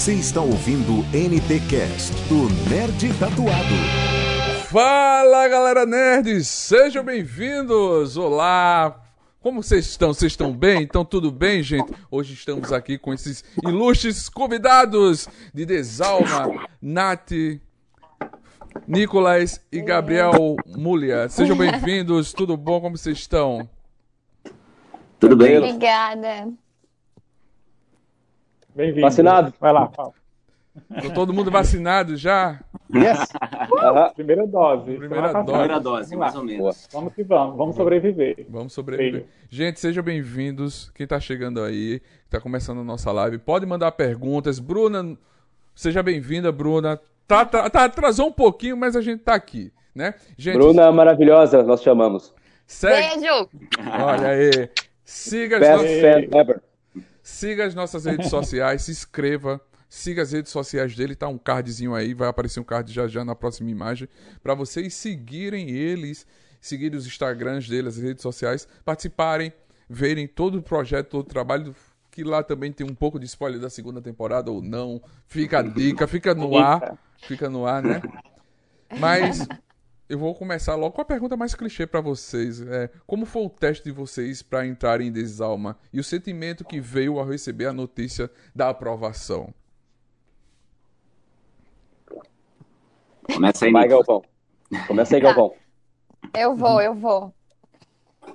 Você está ouvindo NT Cast do Nerd Tatuado. Fala galera nerds, sejam bem-vindos. Olá, como vocês estão? Vocês estão bem? Então tudo bem, gente? Hoje estamos aqui com esses ilustres convidados de Desalma, Nath, Nicolas e Gabriel Mulia. Sejam bem-vindos, tudo bom? Como vocês estão? Tudo bem? Obrigada. Bem-vindo. Vacinado? Vai lá, fala. Tá todo mundo vacinado já? Yes. Aham. Primeira dose. Primeira dose. Primeira dose, Vamos mais ou menos. Vamos que vamos, vamos sobreviver. Vamos sobreviver. Veio. Gente, sejam bem-vindos. Quem tá chegando aí, tá começando a nossa live, pode mandar perguntas. Bruna, seja bem-vinda, Bruna. Tá, tá, tá, atrasou um pouquinho, mas a gente tá aqui, né? Gente, Bruna maravilhosa, nós chamamos. segue. Beijo! Olha aí. Siga as, Best nossas, fan ever. Siga as nossas redes sociais, se inscreva. Siga as redes sociais dele, tá um cardzinho aí, vai aparecer um card já já na próxima imagem, para vocês seguirem eles, seguirem os Instagrams deles, as redes sociais, participarem, verem todo o projeto, todo o trabalho, que lá também tem um pouco de spoiler da segunda temporada ou não. Fica a dica, fica no ar, fica no ar, né? Mas eu vou começar logo com a pergunta mais clichê pra vocês. É, como foi o teste de vocês pra entrarem em Desalma e o sentimento que veio ao receber a notícia da aprovação? Começa aí, Vai. Galvão. Começa aí, Tá. Galvão. Eu vou, eu vou.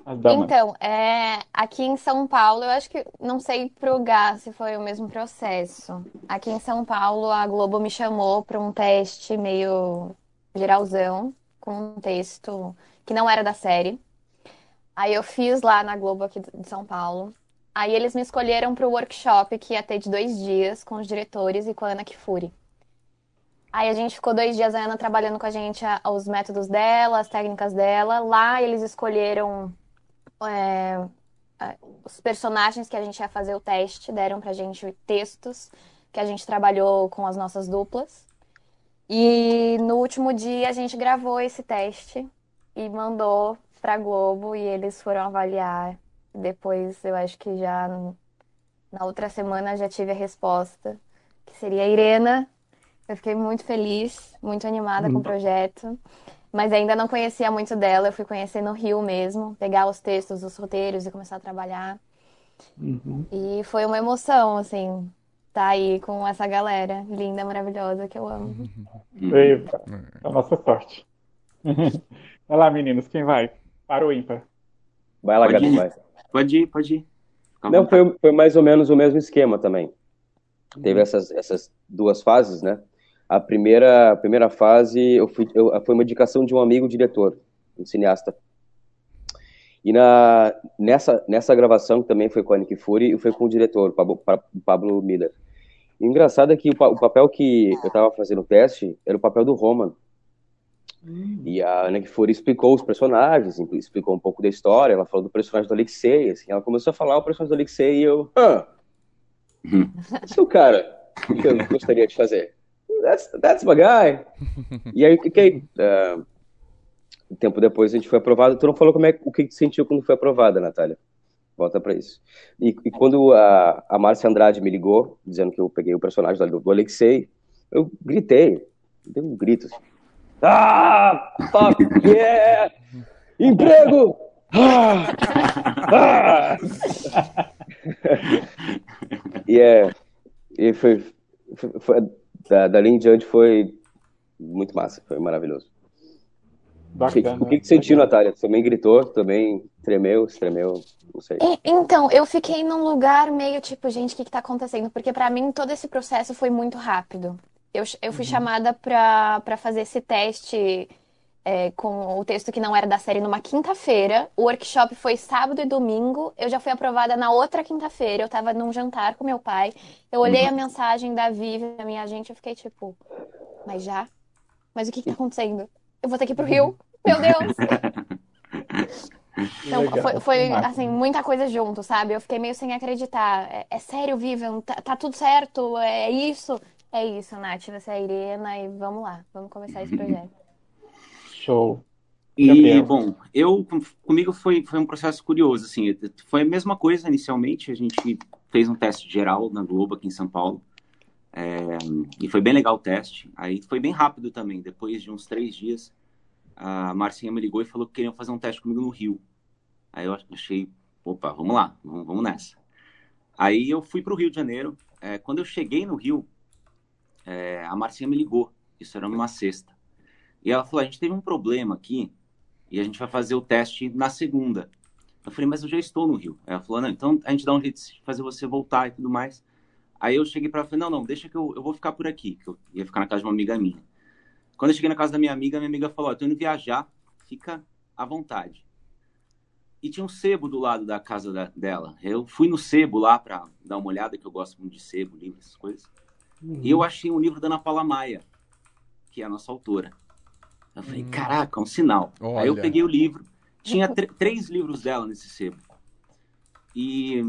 Então, é, aqui em São Paulo, eu acho que, não sei pro Gá se foi o mesmo processo. Aqui em São Paulo, a Globo me chamou para um teste meio geralzão, com um texto que não era da série. Aí eu fiz lá na Globo aqui de São Paulo. Aí eles me escolheram para o workshop que ia ter de dois dias com os diretores e com a Ana Kifuri. Aí a gente ficou dois dias, a Ana trabalhando com a gente a- os métodos dela, as técnicas dela. Lá eles escolheram é, os personagens que a gente ia fazer o teste, deram pra gente textos que a gente trabalhou com as nossas duplas. E no último dia a gente gravou esse teste e mandou pra Globo e eles foram avaliar. Depois eu acho que já na outra semana já tive a resposta, que seria a Irena. Eu fiquei muito feliz, muito animada com o projeto. Mas ainda não conhecia muito dela, eu fui conhecer no Rio mesmo, pegar os textos, os roteiros e começar a trabalhar. E foi uma emoção, assim, estar aí com essa galera linda, maravilhosa que eu amo. Veio pra- a nossa sorte. Vai lá, meninos, quem vai? Para o ímpar. Vai lá, Gabi, vai. Pode ir, pode ir. À Não, foi, foi mais ou menos o mesmo esquema também. Teve essas, essas duas fases, né? A primeira, a primeira fase eu fui, eu, foi uma indicação de um amigo diretor, um cineasta. E na, nessa, nessa gravação, que também foi com a Nick Fury, e foi com o diretor, o Pablo, Pablo Miller. E o engraçado é que o, pa- o papel que eu estava fazendo o teste era o papel do Roman. E a Nick Fury explicou os personagens, explicou um pouco da história, ela falou do personagem do Alexei, assim, ela começou a falar o personagem do Alexei e eu, ah, Uhum. esse é o cara que eu gostaria de fazer. That's, that's my guy. E aí, fiquei. ah, um tempo depois a gente foi aprovado. Tu não falou como é, o que tu sentiu quando foi aprovada, Natália? Volta pra isso. E, e quando a, a Márcia Andrade me ligou, dizendo que eu peguei o personagem do, do Alexei, eu gritei. Dei um grito assim. Ah, fuck yeah! Emprego! Ah! Ah! e é, e foi, foi, foi- da, dali em diante foi muito massa, foi maravilhoso. O que, Bacana. o que, que sentiu, Natália? Tu também gritou, também tremeu, tremeu, não sei. E- então, eu fiquei num lugar meio tipo, gente, o que que tá acontecendo? Porque pra mim todo esse processo foi muito rápido. Eu, eu fui chamada pra para fazer esse teste é, com o texto que não era da série numa quinta-feira. O workshop foi sábado e domingo. Eu já fui aprovada na outra quinta-feira. Eu tava num jantar com meu pai. Eu olhei a mensagem da Vivi, da minha agente, eu fiquei tipo, mas já? Mas o que que tá acontecendo? Eu vou ter que ir pro Rio? Meu Deus! Então, foi, foi, assim, muita coisa junto, sabe? Eu fiquei meio sem acreditar. É, é sério, Vivian? Tá, tá tudo certo? É isso? É isso, Nath. Você é a Irena e vamos lá. Vamos começar esse projeto. Show. E, Gabriel. bom, eu, com- comigo foi, foi um processo curioso, assim, foi a mesma coisa inicialmente, a gente fez um teste geral na Globo aqui em São Paulo, É, e foi bem legal o teste. Aí foi bem rápido também. Depois de uns três dias, a Marcinha me ligou e falou que queriam fazer um teste comigo no Rio. Aí eu achei, opa, vamos lá, vamos, nessa. Aí eu fui para o Rio de Janeiro. É, quando eu cheguei no Rio, é, a Marcinha me ligou. Isso era numa sexta. E ela falou: a gente teve um problema aqui e a gente vai fazer o teste na segunda. Eu falei, mas eu já estou no Rio. Ela falou: não, então a gente dá um jeito de fazer você voltar e tudo mais. Aí eu cheguei para ela e falei: não, não, deixa que eu, eu vou ficar por aqui. Que eu ia ficar na casa de uma amiga minha. Quando eu cheguei na casa da minha amiga, minha amiga falou: oh, tô indo viajar, fica à vontade. E tinha um sebo do lado da casa da, dela. Eu fui no sebo lá para dar uma olhada, que eu gosto muito de sebo, livros, essas coisas. Uhum. E eu achei um livro da Ana Paula Maia, que é a nossa autora. Eu falei, hum. caraca, um sinal. Olha. Aí eu peguei o livro. Tinha três livros dela nesse sebo. E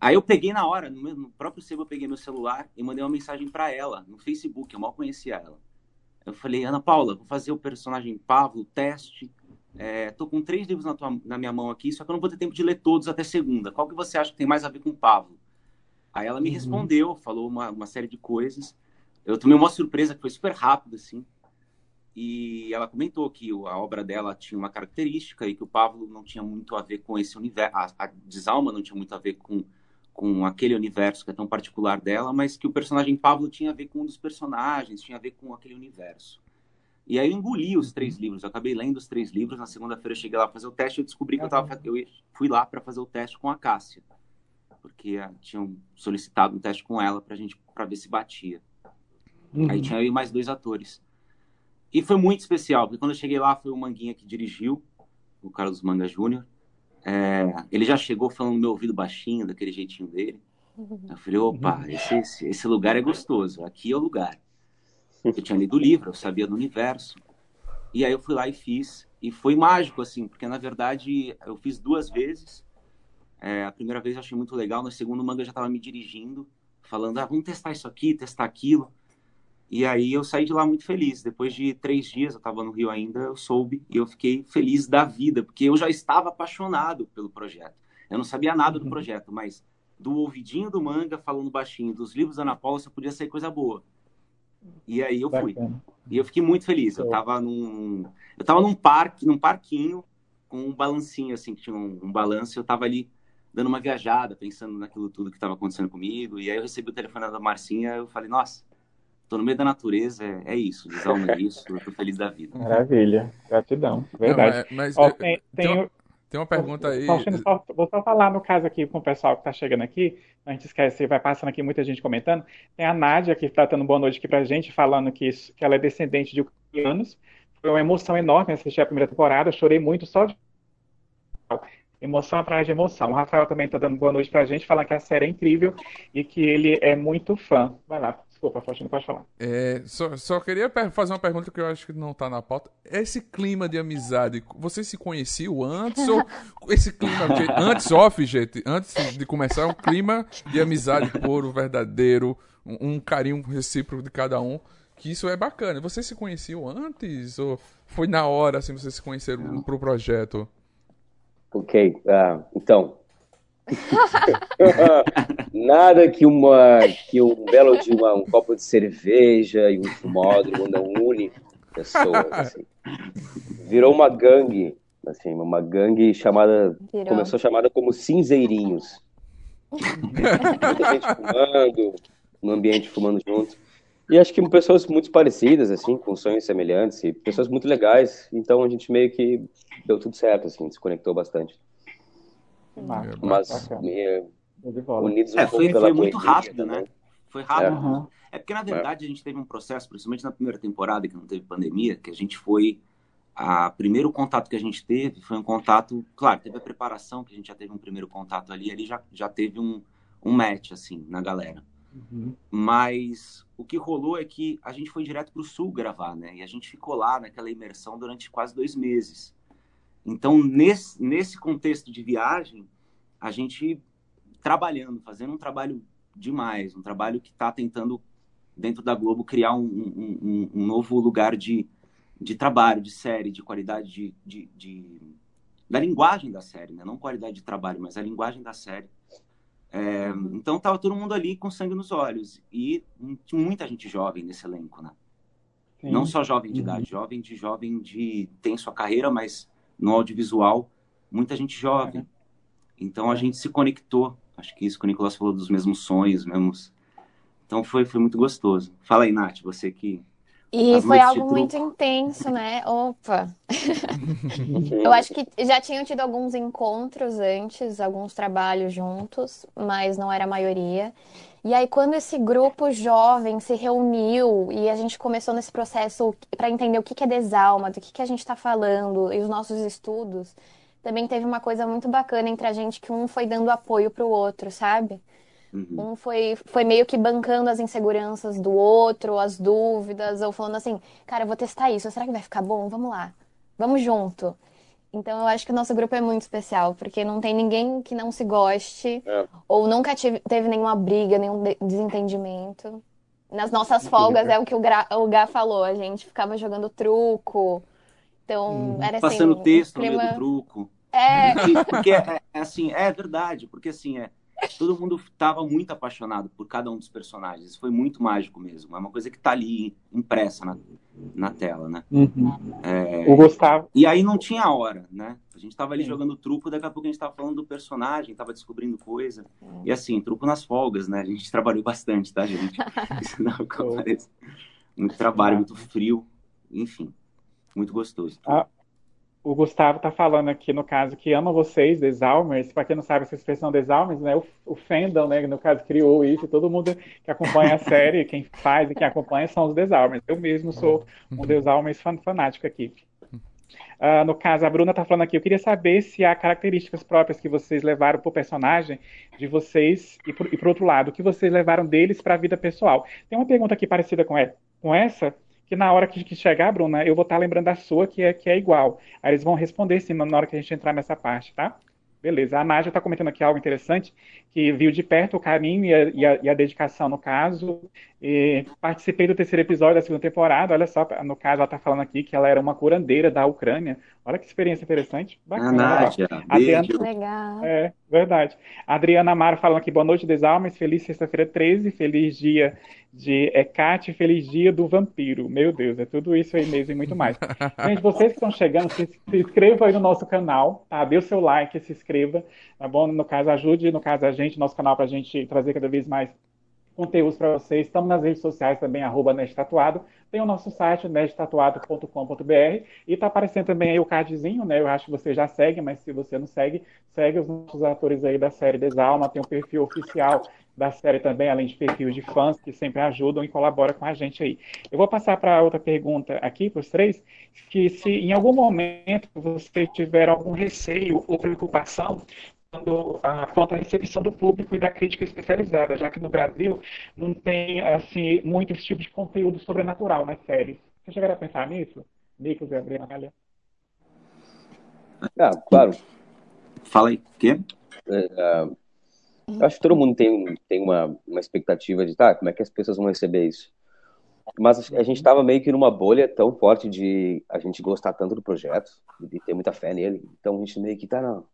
aí eu peguei na hora, no, meu, no, próprio sebo eu peguei meu celular e mandei uma mensagem para ela no Facebook, eu mal conhecia ela. Eu falei, Ana Paula, vou fazer o personagem Pablo, teste. É, tô com três livros na, tua, na minha mão aqui, só que eu não vou ter tempo de ler todos até segunda. Qual que você acha que tem mais a ver com o Pablo? Aí ela me uhum. respondeu, falou uma, uma série de coisas. Eu tomei uma surpresa que foi super rápido, assim. E ela comentou que a obra dela tinha uma característica e que o Pablo não tinha muito a ver com esse universo, a, a Desalma não tinha muito a ver com, com aquele universo que é tão particular dela, mas que o personagem Pablo tinha a ver com um dos personagens, tinha a ver com aquele universo. E aí eu engoli os três livros, eu acabei lendo os três livros, na segunda-feira eu cheguei lá para fazer o teste e eu descobri que eu, tava, eu fui lá para fazer o teste com a Cássia, porque uh, tinham solicitado um teste com ela para gente para ver se batia. Uhum. Aí tinha eu e mais dois atores. E foi muito especial, porque quando eu cheguei lá foi o Manguinha que dirigiu, o Carlos Manga Júnior. É, ele já chegou falando no meu ouvido baixinho, daquele jeitinho dele. Eu falei, opa, esse, esse, esse lugar é gostoso, aqui é o lugar. Eu tinha lido o livro, eu sabia do universo. E aí eu fui lá e fiz. E foi mágico, assim, porque na verdade eu fiz duas vezes. É, a primeira vez eu achei muito legal, na segunda o Manga já estava me dirigindo, falando, ah, vamos testar isso aqui, testar aquilo. E aí eu saí de lá muito feliz. Depois de três dias, eu estava no Rio ainda, eu soube e eu fiquei feliz da vida, porque eu já estava apaixonado pelo projeto. Eu não sabia nada do uhum. projeto, mas do ouvidinho do manga, falando baixinho, dos livros da Ana Paula, só podia ser coisa boa. E aí eu fui. Bacana. E eu fiquei muito feliz. Eu estava num, eu tava num parque, num parquinho, com um balancinho, assim, que tinha um, um balanço, eu estava ali dando uma viajada, pensando naquilo tudo que estava acontecendo comigo. E aí eu recebi o telefone da Marcinha, eu falei, nossa, Tô no meio da natureza, é, é isso, desalma é isso, eu tô feliz da vida. Maravilha, gratidão, verdade. Não, mas, mas Ó, tem, tem, tem, uma, tem, uma, pergunta aí. Só, vou só falar no caso aqui com o pessoal que tá chegando aqui, a gente esquece, vai passando aqui muita gente comentando. Tem a Nádia aqui tá dando boa noite aqui pra gente, falando que, que ela é descendente de ucranianos. Foi uma emoção enorme assistir a primeira temporada, chorei muito só de emoção atrás de emoção. O Rafael também está dando boa noite para a gente, falando que a série é incrível e que ele é muito fã. Vai lá, Desculpa, Faustino, pode falar. É, só, só queria fazer uma pergunta que eu acho que não tá na pauta. Esse clima de amizade, você se conheciam antes ou esse clima antes off, gente, antes de começar é um clima de amizade puro, verdadeiro, um, um carinho recíproco de cada um, que isso é bacana. Você se conheciam antes ou foi na hora assim vocês se conheceram pro projeto? Ok, uh, então Nada que uma que um belo de uma, um copo de cerveja e um fumódromo não une pessoas. Assim. Virou uma gangue, assim, uma gangue chamada Virou. começou chamada como cinzeirinhos. Muita gente fumando, no ambiente fumando junto. E acho que pessoas muito parecidas, assim, com sonhos semelhantes, e pessoas muito legais. Então a gente meio que deu tudo certo, assim, se conectou bastante. Mas é, unidos é, foi, foi muito rápido, né? Foi rápido. É. é porque, na verdade, a gente teve um processo, principalmente na primeira temporada, que não teve pandemia, que a gente foi. A primeiro contato que a gente teve foi um contato. Claro, teve a preparação, que a gente já teve um primeiro contato ali, ali já, já teve um, um match, assim, na galera. Uhum. Mas o que rolou é que a gente foi direto para o sul gravar, né? E a gente ficou lá naquela imersão durante quase dois meses. Então, nesse, nesse contexto de viagem, a gente trabalhando, fazendo um trabalho demais, um trabalho que está tentando, dentro da Globo, criar um, um, um, novo lugar de, de trabalho, de série, de qualidade de, de, de, da linguagem da série, né? não qualidade de trabalho, mas a linguagem da série. É, então tava todo mundo ali com sangue nos olhos. E muita gente jovem nesse elenco, né? Sim. Não só jovem de uhum. idade, jovem de jovem de tem sua carreira, mas no audiovisual, muita gente jovem. É. Então a gente se conectou. Acho que isso que o Nicolas falou dos mesmos sonhos, mesmos. Então foi, foi muito gostoso. Fala aí, Nath, você que e foi algo muito intenso, né? Opa! eu acho que já tinham tido alguns encontros antes, alguns trabalhos juntos, mas não era a maioria. E aí, quando esse grupo jovem se reuniu e a gente começou nesse processo para entender o que é desalma, do que a gente está falando e os nossos estudos, também teve uma coisa muito bacana entre a gente que um foi dando apoio para o outro, sabe? Uhum. Um foi, foi meio que bancando as inseguranças do outro, as dúvidas, ou falando assim, cara, eu vou testar isso, será que vai ficar bom? Vamos lá, vamos junto. Então eu acho que o nosso grupo é muito especial, porque não tem ninguém que não se goste, é. ou nunca tive, teve nenhuma briga, nenhum desentendimento. Nas nossas folgas é o que o, Gra, o Gá falou, a gente ficava jogando truco. Então, hum, era assim. Passando texto clima... no meio do truco. É. Porque, é, é, assim, é verdade, porque assim, é, todo mundo estava muito apaixonado por cada um dos personagens. Isso foi muito mágico mesmo. É uma coisa que está ali impressa na, na tela, né? Uhum. É... O Gustavo. E aí não tinha hora, né? A gente estava ali Sim. jogando truco, daqui a pouco a gente estava falando do personagem, estava descobrindo coisa. E assim, truco nas folgas, né? A gente trabalhou bastante, tá, gente? Isso não aparece. Muito trabalho, muito frio, enfim, muito gostoso. Ah, o Gustavo está falando aqui, no caso, que ama vocês, Desalmers. Para quem não sabe essa expressão Desalmers, né? O, o né? No caso, criou isso. Todo mundo que acompanha a série, quem faz e quem acompanha são os Desalmers. Eu mesmo sou um Desalmers fan, fanático aqui. Uh, no caso, a Bruna está falando aqui, eu queria saber se há características próprias que vocês levaram para o personagem de vocês e, por, outro lado, o que vocês levaram deles para a vida pessoal. Tem uma pergunta aqui parecida com, com essa, na hora que, chegar, Bruna, eu vou estar tá lembrando da sua, que é, que é igual. Aí eles vão responder sim na hora que a gente entrar nessa parte, tá? Beleza. A Nádia está comentando aqui algo interessante, que viu de perto o carinho e a, e a, e a dedicação no caso. E participei do terceiro episódio da segunda temporada. Olha só, no caso, ela está falando aqui que ela era uma curandeira da Ucrânia. Olha que experiência interessante. Bacana. A Nádia, Adriana, Legal. É, verdade. Adriana Amaro falando aqui, boa noite, Desalmas. Feliz sexta-feira 13. Feliz dia de Hecate, feliz dia do vampiro. Meu Deus, é tudo isso aí mesmo e muito mais. Gente, vocês que estão chegando, se, se inscrevam aí no nosso canal, tá? Dê o seu like, se inscreva, tá bom? No caso, ajude, no caso, a gente, nosso canal, para a gente trazer cada vez mais conteúdos para vocês. Estamos nas redes sociais também, arroba Tatuado. Tem o nosso site, nestatuado.com.br. E está aparecendo também aí o cardzinho, né? Eu acho que você já segue, mas se você não segue, segue os nossos atores aí da série Desalma. Tem um perfil oficial da série também, além de perfis de fãs que sempre ajudam e colaboram com a gente aí. Eu vou passar para outra pergunta aqui para os três, que se em algum momento você tiver algum receio ou preocupação a, quanto à recepção do público e da crítica especializada, já que no Brasil não tem assim muito esse tipo de conteúdo sobrenatural nas séries. Você chegaram a pensar nisso, Nicolas e Adriana? Ah, claro. Fala aí, o quê? É, uh acho que todo mundo tem, tem uma, uma expectativa de, tá, como é que as pessoas vão receber isso? Mas a gente estava meio que numa bolha tão forte de a gente gostar tanto do projeto, de ter muita fé nele. Então a gente meio que tá, não,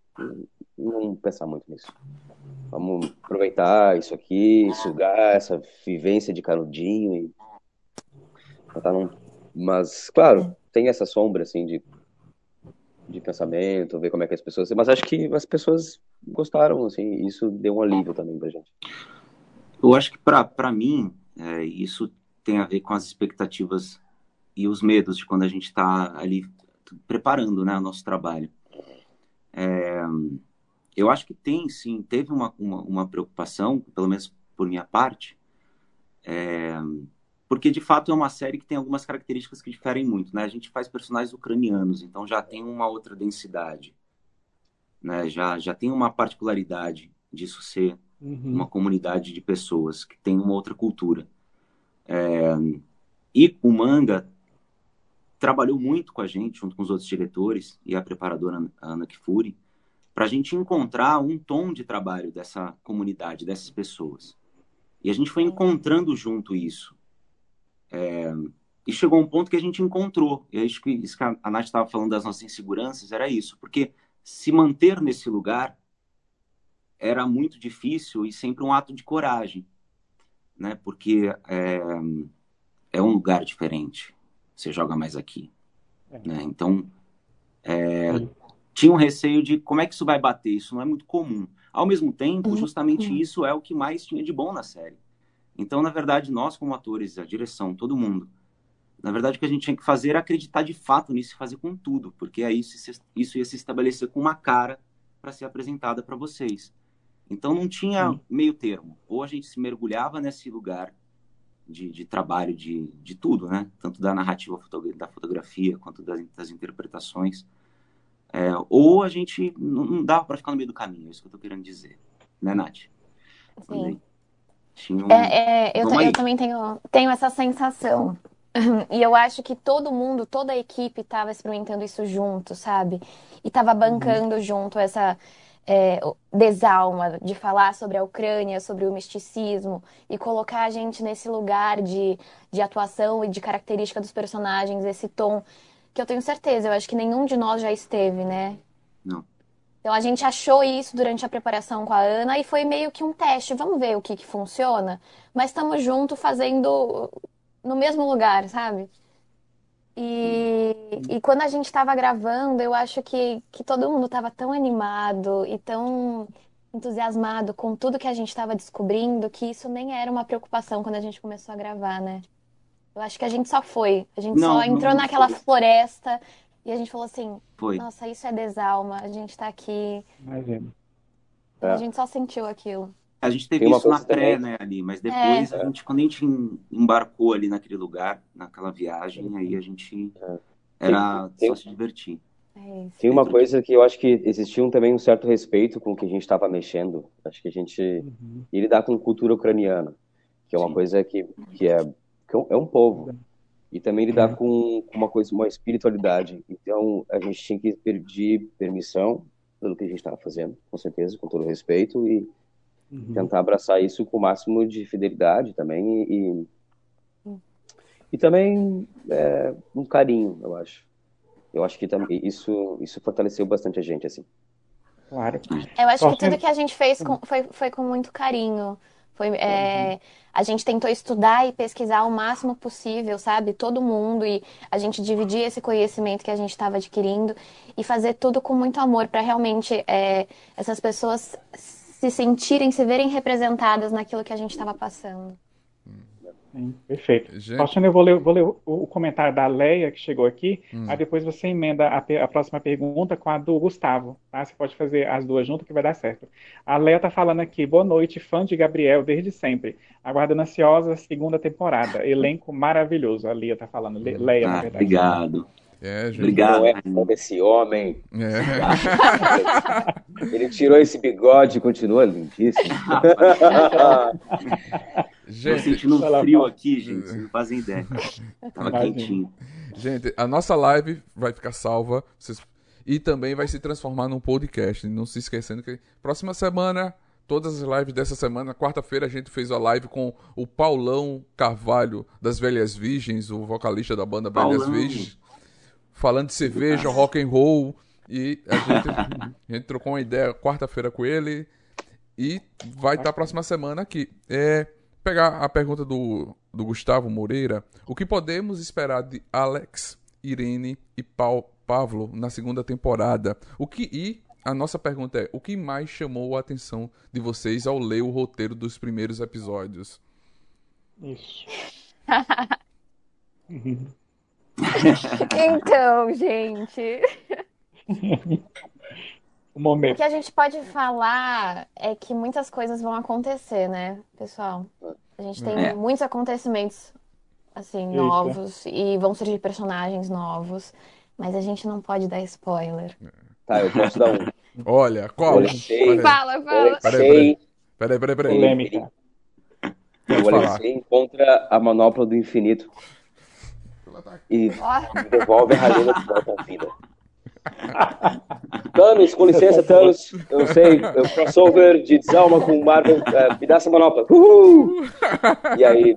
não pensar muito nisso. Vamos aproveitar isso aqui, sugar essa vivência de canudinho e tá num... Mas, claro, tem essa sombra, assim, de de pensamento, ver como é que as pessoas. Mas acho que as pessoas gostaram, assim, isso deu um alívio também pra gente. Eu acho que para mim, é, isso tem a ver com as expectativas e os medos de quando a gente está ali preparando né, o nosso trabalho. É, eu acho que tem, sim, teve uma, uma, uma, preocupação, pelo menos por minha parte, é, porque de fato é uma série que tem algumas características que diferem muito, né? A gente faz personagens ucranianos, então já tem uma outra densidade, né? Já já tem uma particularidade disso ser uhum. uma comunidade de pessoas que tem uma outra cultura. É... E o manga trabalhou muito com a gente, junto com os outros diretores e a preparadora Ana Kifuri, para a gente encontrar um tom de trabalho dessa comunidade, dessas pessoas. E a gente foi encontrando junto isso. É, e chegou um ponto que a gente encontrou. E acho que isso que a Nath estava falando das nossas inseguranças era isso. Porque se manter nesse lugar era muito difícil e sempre um ato de coragem, né? Porque é, é um lugar diferente. Você joga mais aqui, É. né? Então, é, tinha um receio de como é que isso vai bater. Isso não é muito comum. Ao mesmo tempo, Uhum. justamente isso é o que mais tinha de bom na série. Então, na verdade, nós como atores, a direção, todo mundo, na verdade, o que a gente tinha que fazer era acreditar de fato nisso e fazer com tudo, porque aí isso, se- isso ia se estabelecer com uma cara para ser apresentada para vocês. Então, não tinha meio termo. Ou a gente se mergulhava nesse lugar de, de trabalho de, de tudo, né? Tanto da narrativa da fotografia quanto das, das interpretações. É, ou a gente não, não dava para ficar no meio do caminho, é isso que eu tô querendo dizer. Né, Nath? Sim. Um... É, é, eu, eu também tenho, tenho essa sensação. E eu acho que todo mundo, toda a equipe estava experimentando isso junto, sabe? E estava bancando junto essa é, desalma de falar sobre a Ucrânia, sobre o misticismo e colocar a gente nesse lugar de, de atuação e de característica dos personagens, esse tom que eu tenho certeza, eu acho que nenhum de nós já esteve, né? Não. Então a gente achou isso durante a preparação com a Ana e foi meio que um teste. Vamos ver o que que funciona, mas estamos juntos fazendo no mesmo lugar, sabe? E, e quando a gente estava gravando, eu acho que, que todo mundo estava tão animado e tão entusiasmado com tudo que a gente estava descobrindo que isso nem era uma preocupação quando a gente começou a gravar, né? Eu acho que a gente só foi. A gente Não, só entrou não naquela foi. floresta e a gente falou assim: Foi. nossa, isso é desalma, a gente tá aqui. Imagina. É. A gente só sentiu aquilo. A gente teve Tem isso na pré, também- né, ali, mas depois, É. a gente, quando a gente em- embarcou ali naquele lugar, naquela viagem, aí a gente era Tem- só se divertir. É. Tem uma coisa que eu acho que existia um, também um certo respeito com o que a gente estava mexendo. Acho que a gente Uhum. e lidar com cultura ucraniana, que é uma Sim. coisa que, que é, que é um- é povo. E também lidar É. com, com uma coisa, uma espiritualidade. Então, a gente tinha que pedir permissão pelo que a gente estava fazendo, com certeza, com todo respeito, e Uhum. tentar abraçar isso com o máximo de fidelidade também, e, e também é, um carinho, eu acho. Eu acho que também isso, isso fortaleceu bastante a gente, assim. Claro. Eu acho Só que tudo que- que a gente fez com- foi, foi com muito carinho. Foi, é, a gente tentou estudar e pesquisar o máximo possível, sabe? Todo mundo, e a gente dividir esse conhecimento que a gente estava adquirindo e fazer tudo com muito amor para realmente é, essas pessoas se sentirem, se verem representadas naquilo que a gente estava passando. Sim, perfeito. Gente. Faustino, eu vou ler, vou ler o, o comentário da Leia que chegou aqui, Hum. aí depois você emenda a, a próxima pergunta com a do Gustavo, tá? Você pode fazer as duas juntas que vai dar certo. A Leia tá falando aqui, boa noite, fã de Gabriel desde sempre, aguardando ansiosa a segunda temporada, elenco maravilhoso, a Leia tá falando, Le- Leia, na Ah, verdade. obrigado. É, gente. Obrigado. Não é fã desse homem. É. Ele tirou esse bigode e continua lindíssimo. Tô Gente, sentindo um frio aqui, gente, vocês não fazem ideia. Tava Imagina. quentinho. gente, a nossa live vai ficar salva vocês- e também vai se transformar num podcast. Não se esquecendo que próxima semana, todas as lives dessa semana, quarta-feira a gente fez a live com o Paulão Carvalho das Velhas Virgens, o vocalista da banda Velhas Paulão. Virgens, falando de cerveja, rock and roll e a gente, a gente trocou uma ideia quarta-feira com ele e vai estar próxima semana aqui. É, pegar a pergunta do, do Gustavo Moreira. O que podemos esperar de Alex, Irene e Pau, Pavlo na segunda temporada? O que e a nossa pergunta é: o que mais chamou a atenção de vocês ao ler o roteiro dos primeiros episódios? Isso. Então, gente. O O momento. que a gente pode falar é que muitas coisas vão acontecer, né, pessoal? A gente tem É. muitos acontecimentos assim Eita. novos e vão surgir personagens novos, mas a gente não pode dar spoiler. Tá, eu posso dar um. Olha, qual? Peraí, Fala, fala. Alexei, peraí, peraí. peraí. Polêmica. o. Alexei encontra a manopla do infinito e devolve a rainha de volta à vida. Thanos, com licença, Thanos. Eu sei, eu crossover de Desalma com Marvel. eh, me dá essa manopla. Uhul! E aí,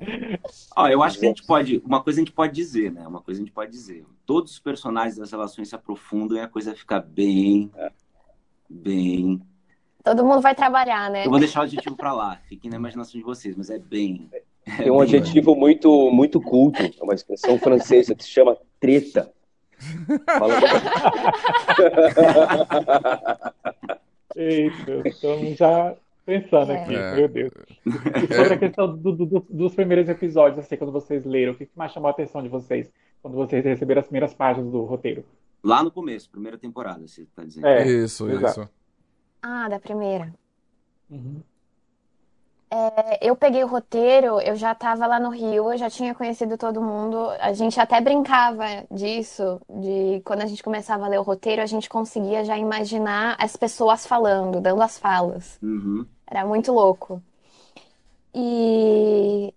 Ó, eu acho que a gente pode. Uma coisa a gente pode dizer, né? Uma coisa a gente pode dizer. Todos os personagens das relações se aprofundam e a coisa fica bem. Bem. Todo mundo vai trabalhar, né? Eu vou deixar o adjetivo pra lá, fiquem na imaginação de vocês, mas é bem. Tem um adjetivo muito, muito culto, é uma expressão francesa que se chama treta. Fala... Eita, estamos já pensando É. aqui, É. meu Deus. E sobre a questão do- do- do- dos primeiros episódios, assim, quando vocês leram, o que mais chamou a atenção de vocês quando vocês receberam as primeiras páginas do roteiro? Lá no começo, primeira temporada, você tá dizendo. É, Isso, exato. isso. Ah, da primeira. Uhum. É, Eu peguei o roteiro, eu já estava lá no Rio, eu já tinha conhecido todo mundo. A gente até brincava disso, de quando a gente começava a ler o roteiro, a gente conseguia já imaginar as pessoas falando, dando as falas. Uhum. Era muito louco. E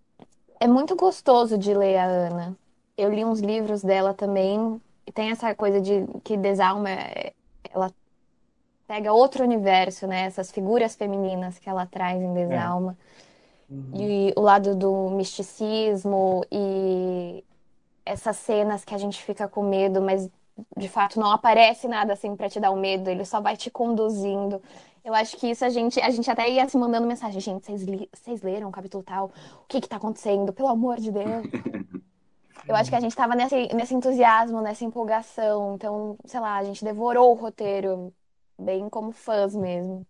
é muito gostoso de ler a Ana. Eu li uns livros dela também, e tem essa coisa de que Desalma, ela pega outro universo, né? Essas figuras femininas que ela traz em Desalma. E o lado do misticismo e essas cenas que a gente fica com medo, mas de fato não aparece nada assim pra te dar o medo, ele só vai te conduzindo. Eu acho que isso a gente, a gente até ia se mandando mensagem, gente, vocês, li- vocês leram o capítulo tal? O que que tá acontecendo? Pelo amor de Deus. Eu acho que a gente tava nesse, nesse entusiasmo, nessa empolgação. Então, sei lá, a gente devorou o roteiro, bem como fãs mesmo.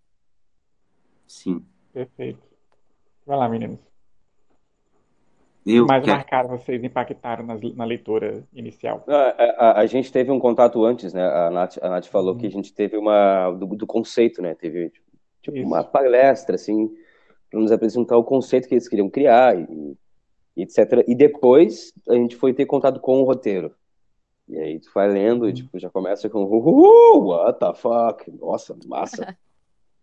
Sim. Perfeito. Vai lá, meninos. Eu mais quero- marcaram vocês, impactaram nas- na leitura inicial? A, a- a gente teve um contato antes, né? A Nath, a Nath falou que a gente teve uma. do, do conceito, né? Teve tipo, Isso. uma palestra, assim, para nos apresentar o conceito que eles queriam criar, e, e etc. E depois a gente foi ter contato com o roteiro. E aí tu vai lendo e tipo, já começa com uh, what the fuck? Nossa, massa.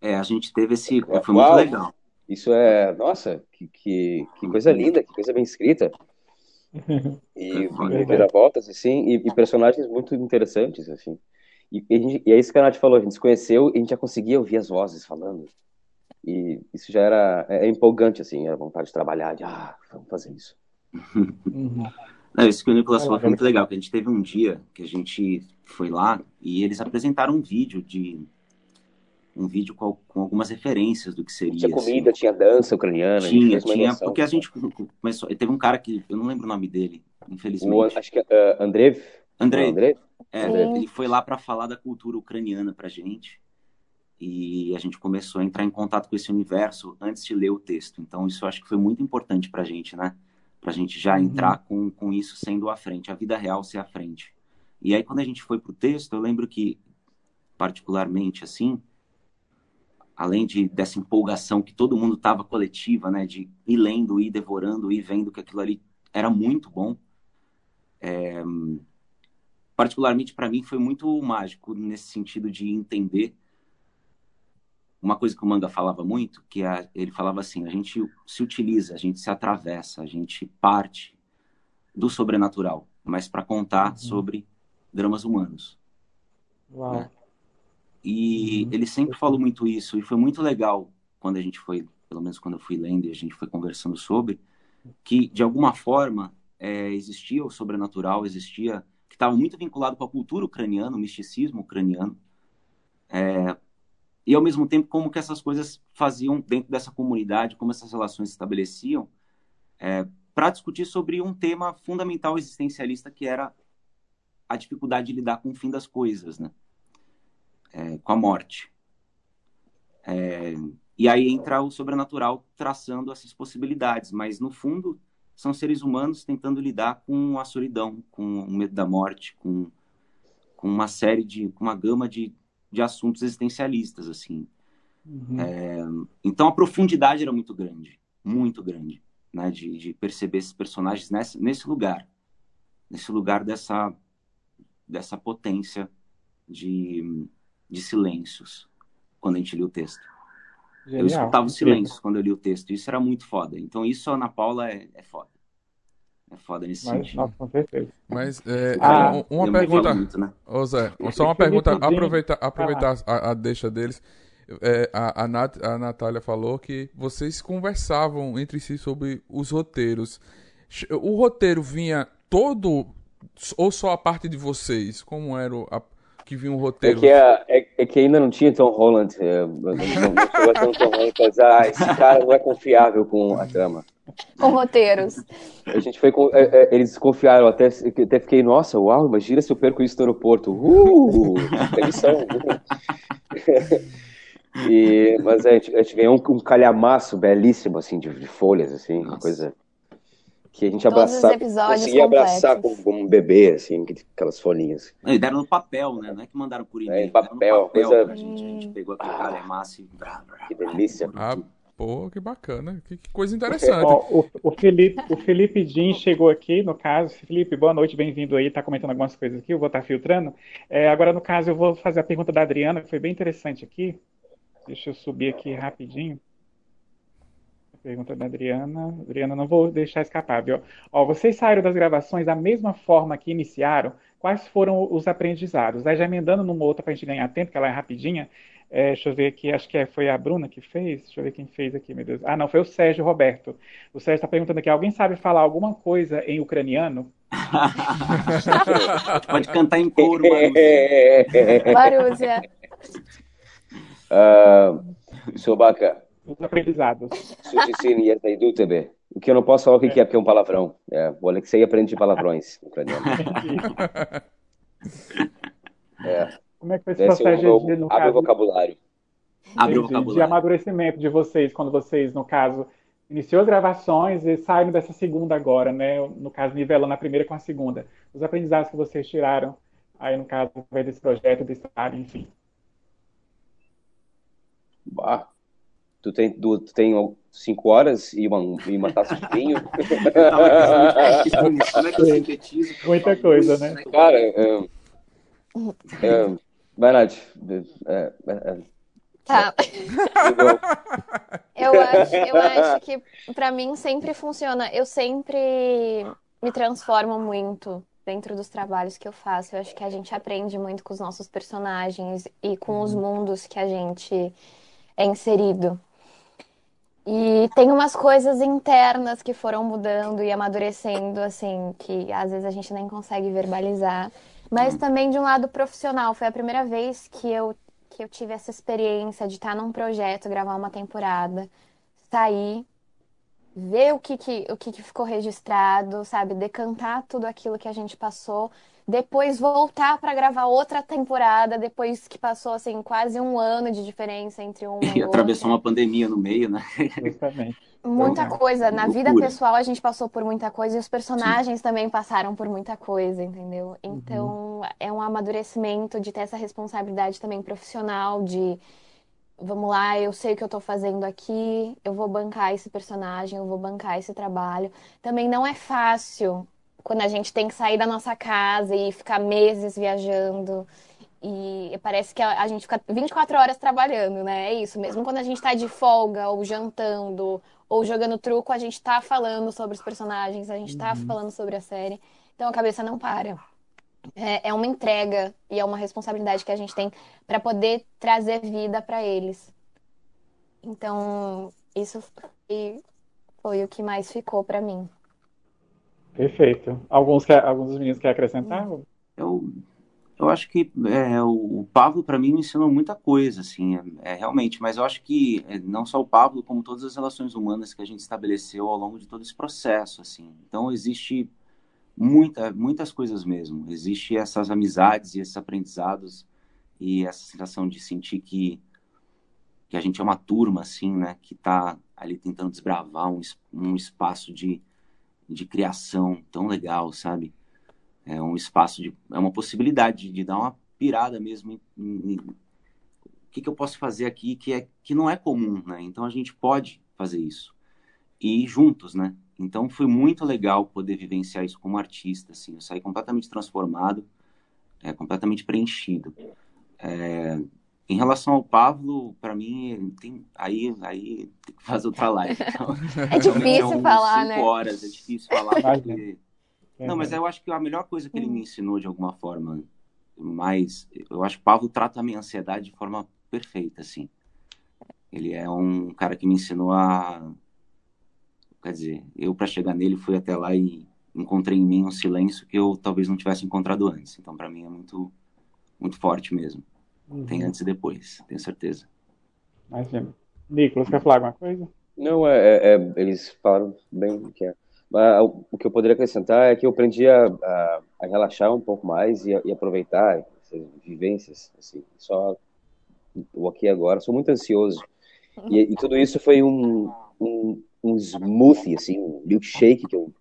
É, a gente teve esse. É, Foi muito uau. legal. Isso é, nossa, que, que, que coisa linda, que coisa bem escrita. E, reviravoltas, assim, e, e personagens muito interessantes, assim. E, e, gente- e é isso que a Nath falou, a gente se conheceu e a gente já conseguia ouvir as vozes falando. E isso já era é, é empolgante, assim, a vontade de trabalhar, de, ah, vamos fazer isso. Não, isso que o Nicolas falou foi muito legal, que a gente teve um dia que a gente foi lá e eles apresentaram um vídeo de um vídeo com, com algumas referências do que seria Tinha assim. comida, tinha dança ucraniana, Tinha, tinha, porque a gente começou, teve um cara que eu não lembro o nome dele, O, infelizmente. acho que é uh, Andrev, Andrei, não, Andrev? é, Sim. ele foi lá para falar da cultura ucraniana pra gente. E a gente começou a entrar em contato com esse universo antes de ler o texto. Então, isso eu acho que foi muito importante pra gente, né? Pra gente já Uhum. entrar com, com isso sendo à frente, a vida real ser à frente. E aí, quando a gente foi pro texto, eu lembro que, particularmente assim, além de dessa empolgação que todo mundo tava coletiva, né? De ir lendo, ir devorando, ir vendo que aquilo ali era muito bom. É, particularmente para mim foi muito mágico nesse sentido de entender uma coisa que o manga falava muito, que é, ele falava assim, a gente se utiliza, a gente se atravessa, a gente parte do sobrenatural, mas para contar Uhum. sobre dramas humanos. Uau. E Uhum. ele sempre falou muito isso, e foi muito legal quando a gente foi, pelo menos quando eu fui lendo e a gente foi conversando sobre, que de alguma forma é, existia o sobrenatural, existia, que estava muito vinculado com a cultura ucraniana, o misticismo ucraniano, é, e ao mesmo tempo como que essas coisas faziam dentro dessa comunidade, como essas relações se estabeleciam, para discutir sobre um tema fundamental existencialista que era a dificuldade de lidar com o fim das coisas, né? É, com a morte. É, e aí entra o sobrenatural traçando essas possibilidades, mas no fundo são seres humanos tentando lidar com a solidão, com o medo da morte, com, com uma série de, com uma gama de, de assuntos existencialistas, assim. Uhum. Então a profundidade era muito grande, muito grande, né, de, de perceber esses personagens nesse, nesse lugar, nesse lugar dessa, dessa potência de, de silêncios, quando a gente lia o texto. Eu Genial. escutava os Incrível. silêncios quando eu li o texto, isso era muito foda. Então isso, Ana Paula, é, é foda. É foda nesse Mas, sentido. nossa, com certeza. Mas é, Ah, um- uma pergunta. muito, né? Ô Zé, só uma pergunta, aproveitar, aproveitar a, a deixa deles. É, a, a, Nat, a Natália falou que vocês conversavam entre si sobre os roteiros. O roteiro vinha todo ou só a parte de vocês? Como era o, a- que vinha um É roteiro. que, é, é, é que ainda não tinha Tom Holland. É, não, não ah, esse cara não é confiável com a trama. Com roteiros. A gente foi com, é, é, eles confiaram, até, até fiquei, nossa, uau, imagina se eu perco isso no aeroporto. Uh, demissão. e, mas a gente, a gente ganhou um, um calhamaço belíssimo, assim, de, de folhas, assim, uma coisa que a gente abraçava, conseguia abraçar completos. como, como um bebê, assim, aquelas folhinhas. E deram no papel, né? Não é que mandaram por e-mail. É, em deram no papel, papel coisa- gente. A gente pegou aquele Ah. calemaço e... brá, brá, Que delícia. Ah, pô, que bacana. Que, que coisa interessante. Ó, o, o Felipe, o Felipe Jean chegou aqui, no caso. Felipe, boa noite, bem-vindo aí. Tá comentando algumas coisas aqui, eu vou estar filtrando. É, agora, no caso, eu vou fazer a pergunta da Adriana, que foi bem interessante aqui. Deixa eu subir aqui rapidinho. Pergunta da Adriana. Adriana, não vou deixar escapar, viu? Ó, vocês saíram das gravações da mesma forma que iniciaram. Quais foram os aprendizados? Aí já emendando numa outra para a gente ganhar tempo, que ela é rapidinha. É, deixa eu ver aqui, acho que é- foi a Bruna que fez. Deixa eu ver quem fez aqui, meu Deus. Ah, não, foi o Sérgio Roberto. O Sérgio está perguntando aqui: alguém sabe falar alguma coisa em ucraniano? Pode cantar em coro, mano. Marúzia. Ah, Sobaka, Os aprendizados. Suticine Znaidu também. O que eu não posso falar o que que é, porque é um palavrão. É, o Alexei aprende palavrões ucraniano. É, Como é que foi esse esse é processo o de, meu, no abre o caso, vocabulário. Abre o de, de vocabulário. amadurecimento de vocês, quando vocês, no caso, iniciou as gravações e saíram dessa segunda agora, né? No caso, nivelando a primeira com a segunda. Os aprendizados que vocês tiraram aí, no caso, através desse projeto, desse trabalho, enfim. Bah, tu tem, tu, tu tem cinco horas e uma, e uma taça de vinho. Como é que eu sintetizo? Muita coisa, né? Cara, é, é, vai, Nath. É, é, é, Tá. Eu acho, eu acho que pra mim sempre funciona. Eu sempre me transformo muito dentro dos trabalhos que eu faço. Eu acho que a gente aprende muito com os nossos personagens e com os mundos que a gente é inserido. E tem umas coisas internas que foram mudando e amadurecendo, assim, que às vezes a gente nem consegue verbalizar. Mas também de um lado profissional. Foi a primeira vez que eu, que eu tive essa experiência de estar num projeto, gravar uma temporada, sair, ver o que, que, o que, que ficou registrado, sabe? Decantar tudo aquilo que a gente passou. Depois voltar para gravar outra temporada, depois que passou, assim, quase um ano de diferença entre uma E e atravessou uma pandemia no meio, né? Justamente. Muita Então, coisa. Na vida loucura. pessoal, a gente passou por muita coisa e os personagens também passaram por muita coisa, entendeu? Então, é um amadurecimento de ter essa responsabilidade também profissional, de vamos lá, eu sei o que eu tô fazendo aqui, eu vou bancar esse personagem, eu vou bancar esse trabalho. Também não é fácil quando a gente tem que sair da nossa casa e ficar meses viajando. E parece que a, a gente fica 24 horas trabalhando, né? É isso. Mesmo quando a gente tá de folga, ou jantando, ou jogando truco, a gente tá falando sobre os personagens, a gente tá falando sobre a série. Então a cabeça não para. É, é uma entrega e é uma responsabilidade que a gente tem para poder trazer vida para eles. Então, isso foi, foi o que mais ficou para mim. Perfeito. Alguns, quer- alguns dos meninos querem acrescentar? Eu, eu acho que é, o Pablo, para mim, me ensinou muita coisa, assim, é, é, realmente. Mas eu acho que é, não só o Pablo, como todas as relações humanas que a gente estabeleceu ao longo de todo esse processo, assim. Então, existe muita, muitas coisas mesmo. Existe essas amizades e esses aprendizados e essa sensação de sentir que, que a gente é uma turma, assim, né? Que tá ali tentando desbravar um, um espaço de, de criação tão legal, sabe? É um espaço de. É uma possibilidade de dar uma pirada mesmo em, em- em- o que, que eu posso fazer aqui que, é, que não é comum, né? Então a gente pode fazer isso. E ir juntos, né? Então foi muito legal poder vivenciar isso como artista, assim. Eu saí completamente transformado, é, completamente preenchido. É, em relação ao Pablo, para mim, tem, aí, aí tem que fazer outra live. Então, É difícil falar, né? horas, é difícil falar Imagina. Porque não, mas eu acho que a melhor coisa que ele me ensinou de alguma forma, mais, eu acho que o Pablo trata a minha ansiedade de forma perfeita, assim. Ele é um cara que me ensinou a, quer dizer, eu para chegar nele fui até lá e encontrei em mim um silêncio que eu talvez não tivesse encontrado antes. Então, para mim é muito, muito forte mesmo. Uhum. Tem antes e depois, tenho certeza. Imagina. Nicolas, quer falar alguma coisa? Não, é, é- é- eles falaram bem o que é. Mas o que eu poderia acrescentar é que eu aprendi a, a- a relaxar um pouco mais e, a- e aproveitar essas vivências, assim, só o aqui e agora. Sou muito ansioso. E, e tudo isso foi um, um, um smoothie, assim, um milkshake que eu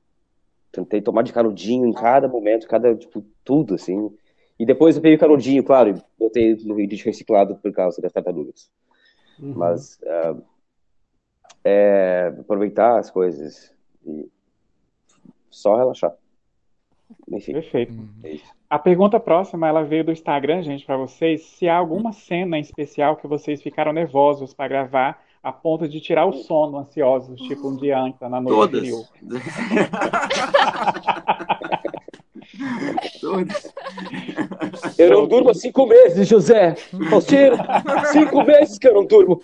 tentei tomar de canudinho em cada momento, cada, tipo, tudo, assim. E depois eu peguei o canudinho, claro, e botei no lixo reciclado por causa das tartarugas. Uhum. Mas ah, é, aproveitar as coisas e só relaxar. Enfim, Perfeito. é. A pergunta próxima, ela veio do Instagram, gente, para vocês. Se há alguma cena em especial que vocês ficaram nervosos para gravar a ponto de tirar o sono, ansiosos, tipo um dia antes, na noite Todas. Todas. Eu não durmo há cinco meses, José. Faustino, cinco meses que eu não durmo.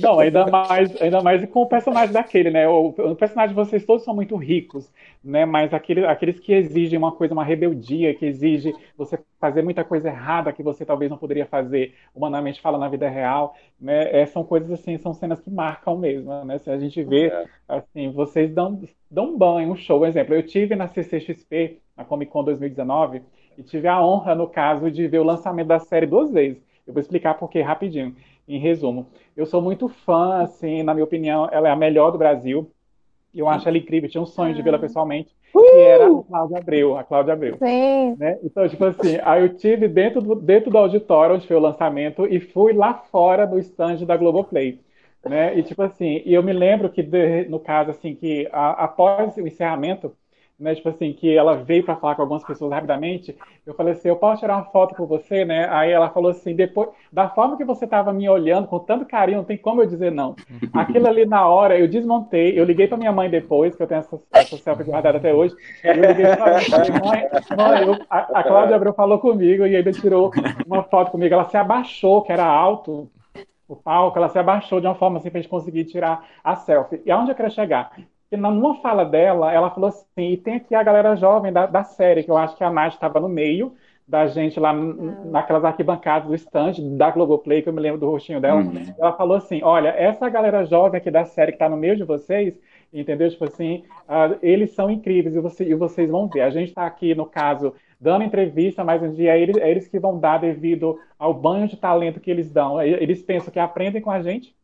Não, ainda mais, ainda mais com o personagem daquele, né? O, o personagem de vocês todos são muito ricos, né? Mas aquele, aqueles que exigem uma coisa, uma rebeldia, que exige você fazer muita coisa errada que você talvez não poderia fazer humanamente falando na vida real, né? É, são coisas assim, são cenas que marcam mesmo, né? Se a gente vê, É. assim, vocês dão, dão um banho, um show. Por exemplo, eu tive na CCXP, na Comic Con 2019, e tive a honra, no caso, de ver o lançamento da série duas vezes. Eu vou explicar por quê rapidinho, em resumo. Eu sou muito fã, assim, na minha opinião, ela é a melhor do Brasil. E eu acho ela incrível, tinha um sonho de vê-la pessoalmente, que era a Cláudia Abreu, a Cláudia Abreu Sim. né? Então, tipo assim, aí eu tive dentro do, dentro do auditório onde foi o lançamento e fui lá fora do stand da Globoplay, né? E tipo assim, e eu me lembro que de- no caso assim que a- após o encerramento, né, tipo assim, que ela veio para falar com algumas pessoas rapidamente, eu falei assim, eu posso tirar uma foto com você, né? Aí ela falou assim, depois, da forma que você estava me olhando com tanto carinho, não tem como eu dizer não. Aquilo ali na hora, eu desmontei, eu liguei para minha mãe depois, que eu tenho essa, essa selfie guardada até hoje, eu liguei pra mãe, mãe, eu- a, a Cláudia Abreu falou comigo e ainda tirou uma foto comigo, ela se abaixou, que era alto, o palco, ela se abaixou de uma forma assim pra gente conseguir tirar a selfie. E aonde eu quero chegar? Na- numa fala dela, ela falou assim, e tem aqui a galera jovem da, da série, que eu acho que a Nath estava no meio da gente lá n- naquelas arquibancadas do stand da Globoplay, que eu me lembro do rostinho dela. Uhum. Ela falou assim, olha, essa galera jovem aqui da série que está no meio de vocês, entendeu? Tipo assim, ah, eles são incríveis e, você- e vocês vão ver. A gente está aqui, no caso, dando entrevista, mas um dia é eles, é eles que vão dar devido ao banho de talento que eles dão. Eles pensam que aprendem com a gente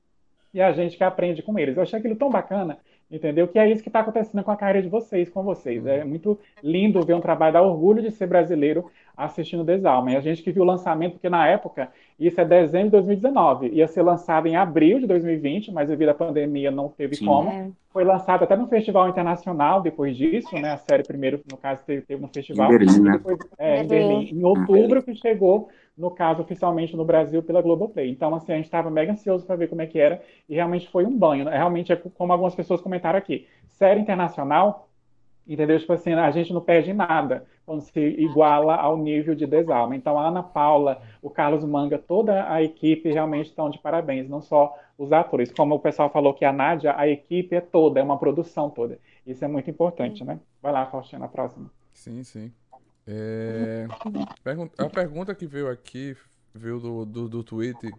e a gente que aprende com eles. Eu achei aquilo tão bacana, entendeu? Que é isso que está acontecendo com a carreira de vocês, com vocês. É muito lindo ver um trabalho, dá orgulho de ser brasileiro assistindo Desalma. E a gente que viu o lançamento, porque na época, isso é dezembro de 2019, ia ser lançado em abril de 2020, mas devido à pandemia não teve Sim. como. É. Foi lançado até no Festival Internacional depois disso, né? A série primeiro, no caso, teve, teve no festival. Em Berlim, né? depois, é, em Berlim. Berlim. Em outubro que chegou, no caso, oficialmente no Brasil pela Globoplay. Então, assim, a gente estava mega ansioso para ver como é que era e realmente foi um banho. né? Realmente é como algumas pessoas comentaram aqui. Série internacional, entendeu? Tipo assim, a gente não perde nada quando se iguala ao nível de Desalma. Então, a Ana Paula, o Carlos Manga, toda a equipe realmente estão de parabéns, não só os atores. Como o pessoal falou que a Nádia, a equipe é toda, é uma produção toda. Isso é muito importante, né? Vai lá, Faustina, a próxima. Sim, sim. É, A pergunta que veio aqui, veio do, do, do Twitter,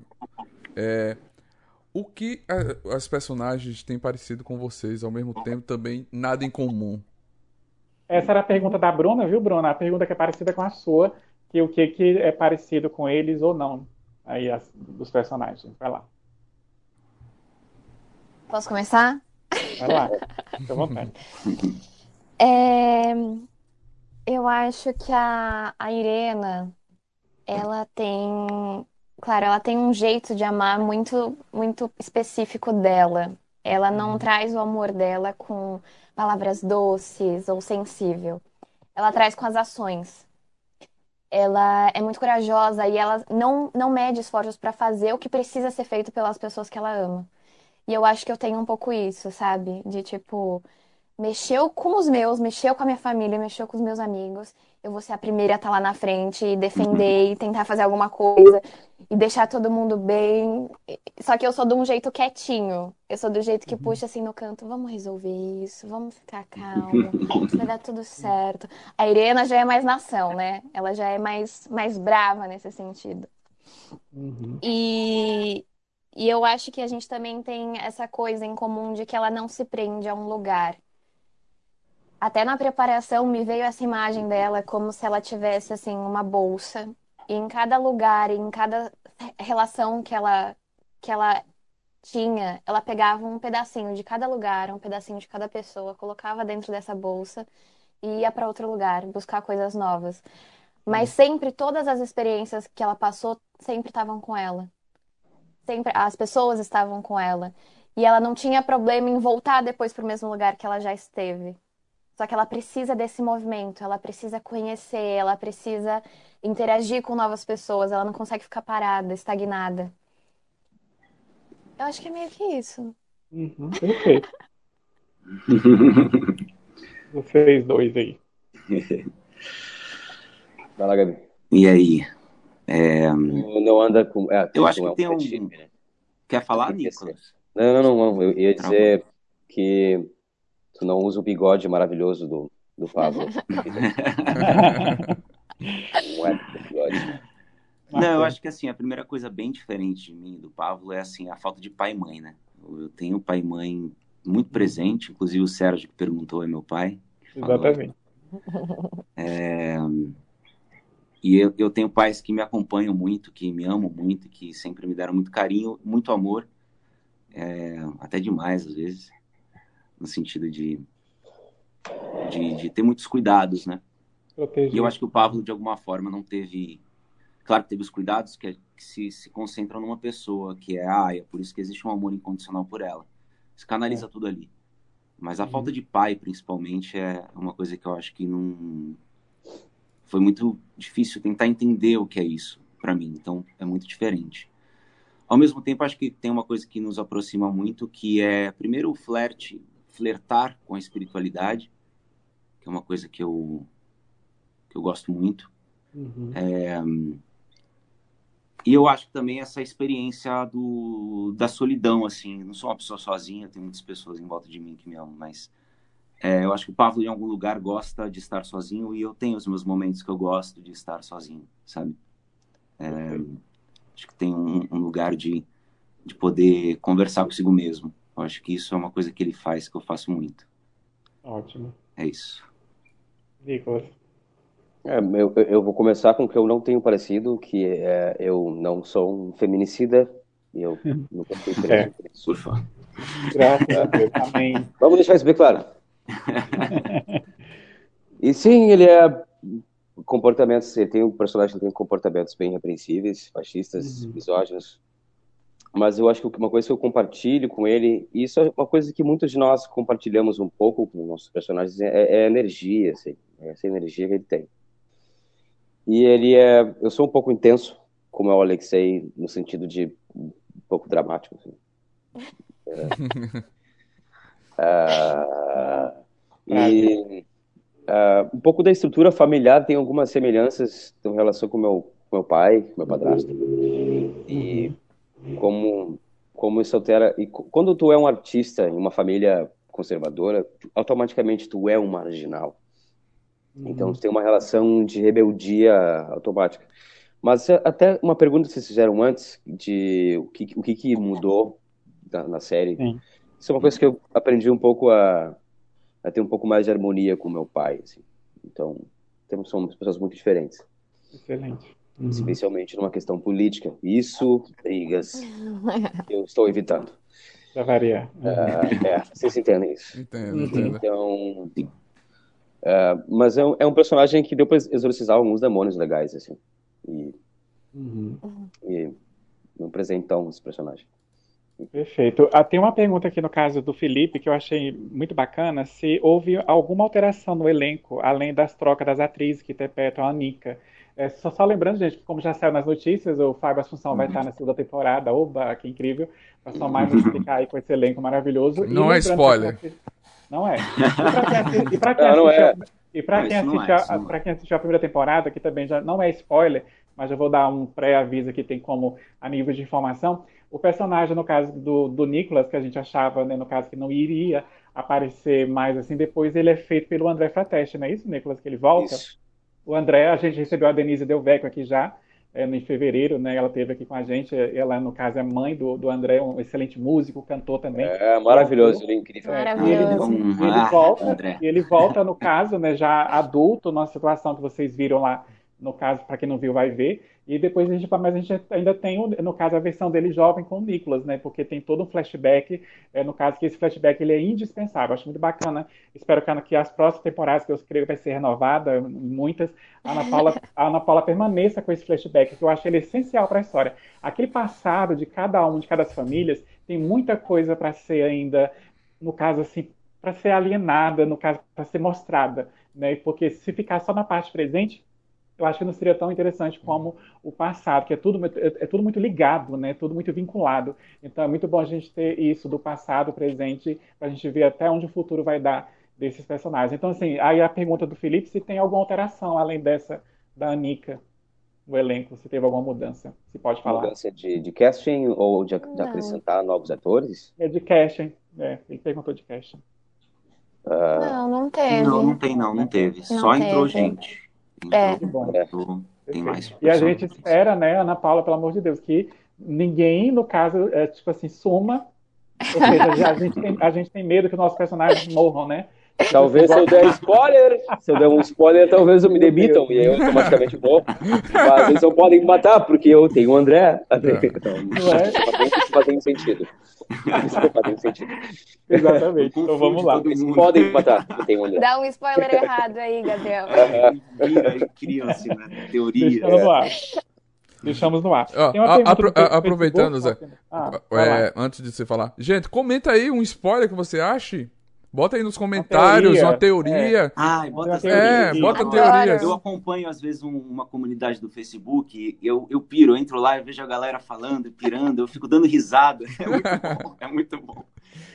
é o que a- as personagens têm parecido com vocês, ao mesmo tempo também nada em comum? Essa era a pergunta da Bruna, viu, Bruna? A pergunta que é parecida com a sua, que o que, que é parecido com eles ou não, aí as, dos personagens. Vai lá, Posso começar? vai lá, fica à vontade. É, eu acho que a, a Irena, ela tem, claro, ela tem um jeito de amar muito, muito específico dela. Ela não traz o amor dela com palavras doces ou sensível. Ela traz com as ações. Ela é muito corajosa e ela não, não mede esforços para fazer o que precisa ser feito pelas pessoas que ela ama. E eu acho que eu tenho um pouco isso, sabe? De tipo, mexeu com os meus, mexeu com a minha família, mexeu com os meus amigos, eu vou ser a primeira a estar lá na frente e defender e tentar fazer alguma coisa e deixar todo mundo bem. Só que eu sou de um jeito quietinho. Eu sou do jeito que Uhum. puxa assim no canto, vamos resolver isso, vamos ficar calmo, vai dar tudo certo. A Irena já é mais nação, né? Ela já é mais, mais brava nesse sentido. Uhum. E, e eu acho que a gente também tem essa coisa em comum de que ela não se prende a um lugar. Até na preparação me veio essa imagem dela como se ela tivesse assim uma bolsa e em cada lugar, em cada relação que ela que ela tinha, ela pegava um pedacinho de cada lugar, um pedacinho de cada pessoa, colocava dentro dessa bolsa e ia para outro lugar, buscar coisas novas. Mas sempre todas as experiências que ela passou sempre estavam com ela. Sempre as pessoas estavam com ela. E ela não tinha problema em voltar depois para o mesmo lugar que ela já esteve. Só que ela precisa desse movimento, ela precisa conhecer, ela precisa interagir com novas pessoas, ela não consegue ficar parada, estagnada. Eu acho que é meio que isso. Uhum. Perfeito. Vocês dois aí. Vai lá, Gabi. E aí? É, Não anda com. É, Eu acho que é tem um- shape, né? Quer falar, Nicolas? Não, não, não, não. Eu ia Travou. dizer que tu não usa o bigode maravilhoso do, do Pablo. Não é bigode. Não, eu acho que assim, a primeira coisa bem diferente de mim e do Pablo é assim, a falta de pai e mãe, né? Eu tenho pai e mãe muito presente, inclusive o Sérgio que perguntou é meu pai. Exatamente. E eu, eu tenho pais que me acompanham muito, que me amam muito, que sempre me deram muito carinho, muito amor, é, até demais às vezes, no sentido de, de, de ter muitos cuidados, né? E eu acho que o Pablo, de alguma forma, não teve. Claro que teve os cuidados que, que se, se concentram numa pessoa, que é a Aya, por isso que existe um amor incondicional por ela. Se canaliza tudo ali. Mas a Uhum. falta de pai, principalmente, é uma coisa que eu acho que não. Foi muito difícil tentar entender o que é isso para mim. Então, é muito diferente. Ao mesmo tempo, acho que tem uma coisa que nos aproxima muito, que é, primeiro, o flerte, flertar com a espiritualidade, que é uma coisa que eu, que eu gosto muito. Uhum. E eu acho que também essa experiência do, da solidão, assim, não sou uma pessoa sozinha, tem muitas pessoas em volta de mim que me amam, mas é, eu acho que o Pablo em algum lugar gosta de estar sozinho e eu tenho os meus momentos que eu gosto de estar sozinho, sabe? É, acho que tem um, um lugar de, de poder conversar consigo mesmo. Eu acho que isso é uma coisa que ele faz que eu faço muito. Ótimo. É isso. Nicolas. É, eu, eu vou começar com o que eu não tenho parecido, que é eu não sou um feminicida e eu nunca fui preso É. favor. Graças a Deus. Amém. Vamos deixar isso bem claro. E sim, ele é comportamentos, ele tem um personagem que tem comportamentos bem repreensíveis, fascistas, Uhum. misóginos. Mas eu acho que uma coisa que eu compartilho com ele, e isso é uma coisa que muitos de nós compartilhamos um pouco com nossos personagens, é, é a energia, assim, é essa energia que ele tem. E ele é, eu sou um pouco intenso, como é o Alexei, no sentido de um pouco dramático. Assim. É. Ah, e ah, um pouco da estrutura familiar tem algumas semelhanças em relação com meu com meu pai, com meu padrasto. E como como isso altera e quando tu é um artista em uma família conservadora, tu- automaticamente tu é um marginal. Então tu tem uma relação de rebeldia automática. Mas eh, até uma pergunta que vocês fizeram antes de o que o que, que mudou na, na série. Sim. Isso é uma coisa que eu aprendi um pouco a, a ter um pouco mais de harmonia com meu pai. Assim. Então temos somos pessoas muito diferentes, Excelente. Uhum. especialmente numa questão política. Isso, brigas, eu estou evitando. Pra variar. Ah, é, vocês entendem isso. Entendo, Uhum. entendo. Então, ah, mas é um, é um personagem que deu para exorcizar alguns demônios legais, assim. E, Uhum. e um presentão esse personagem. Perfeito. Ah, tem uma pergunta aqui no caso do Felipe que eu achei muito bacana, se houve alguma alteração no elenco, além das trocas das atrizes que interpretam a Nika. É, só, só lembrando, gente, que como já saiu nas notícias, o Fábio Assunção vai estar na segunda temporada. Oba, que incrível. Pra só mais multiplicar aí com esse elenco maravilhoso. E Não é lembrando spoiler. que- Não é. E para quem, Não, não é. e pra quem, assistiu, é, a- não é. pra quem assistiu a primeira temporada, que também já não é spoiler, mas eu vou dar um pré-aviso aqui, tem como a nível de informação. O personagem, no caso do, do Nicholas, que a gente achava, né, no caso, que não iria aparecer mais assim, depois ele é feito pelo André Frateste, não é isso, Nicholas, que ele volta? Isso. O André, a gente recebeu a Denise Delveco aqui já, é, em fevereiro, né? Ela esteve aqui com a gente. Ela, no caso, é mãe do, do André, um excelente músico, cantor também. É maravilhoso, ele é incrível. Maravilhoso. e ele, ele ah, volta, André. e ele volta, no caso, né, já adulto, numa situação que vocês viram lá, no caso, para quem não viu, vai ver. E depois a gente, mas a gente ainda tem, no caso, a versão dele jovem com o Nicholas, né? Porque tem todo um flashback, é, no caso que esse flashback ele é indispensável. Acho muito bacana. Espero que, que as próximas temporadas, que eu creio que vai ser renovada, muitas, a Ana Paula, a Ana Paula permaneça com esse flashback, que eu acho ele essencial para a história. Aquele passado de cada um, de cada das famílias, tem muita coisa para ser ainda, no caso assim, para ser alienada, no caso, para ser mostrada, né? Porque se ficar só na parte presente, eu acho que não seria tão interessante como o passado, que é tudo, muito- é, é tudo muito ligado, né? Tudo muito vinculado. Então é muito bom a gente ter isso do passado, presente, para a gente ver até onde o futuro vai dar desses personagens. Então, assim, aí a pergunta do Felipe se tem alguma alteração além dessa da Anica no elenco, se teve alguma mudança, se pode falar. Mudança de, de casting ou de, de Não. acrescentar novos atores? É de casting, é, ele perguntou de casting. Não, não teve. Não, não tem não, não teve. Só Não entrou teve. É. Entrou, Bom. entrou, tem mais E a gente espera, né, Ana Paula, pelo amor de Deus, que ninguém, no caso, é, tipo assim, suma. Ou seja, a gente tem, a gente tem medo que os nossos personagens morram, né? Talvez se eu der spoiler, se eu der um spoiler, talvez eu me demitam e aí eu automaticamente morro. Mas eles não podem me matar, porque eu tenho o André. Então, Não é? isso faz nenhum sentido. Isso não faz nenhum sentido. Exatamente. Então vamos lá. Eles podem me matar, eu tenho o André. Dá um spoiler errado aí, Gabriel. É, vira e criam assim, né? Teoria. Deixamos no ar. Deixamos no ar. Ó, Tem uma a- apro- Facebook, aproveitando, Zé. Ah, lá. É, antes de você falar. Gente, comenta aí um spoiler que você ache. Bota aí nos comentários teoria, uma teoria. Ai, bota as É, teorias. bota Eu- teorias. Eu acompanho, às vezes, um- uma comunidade do Facebook, e eu, eu piro, eu entro lá e vejo a galera falando, pirando, eu fico dando risada. É muito bom, é muito bom.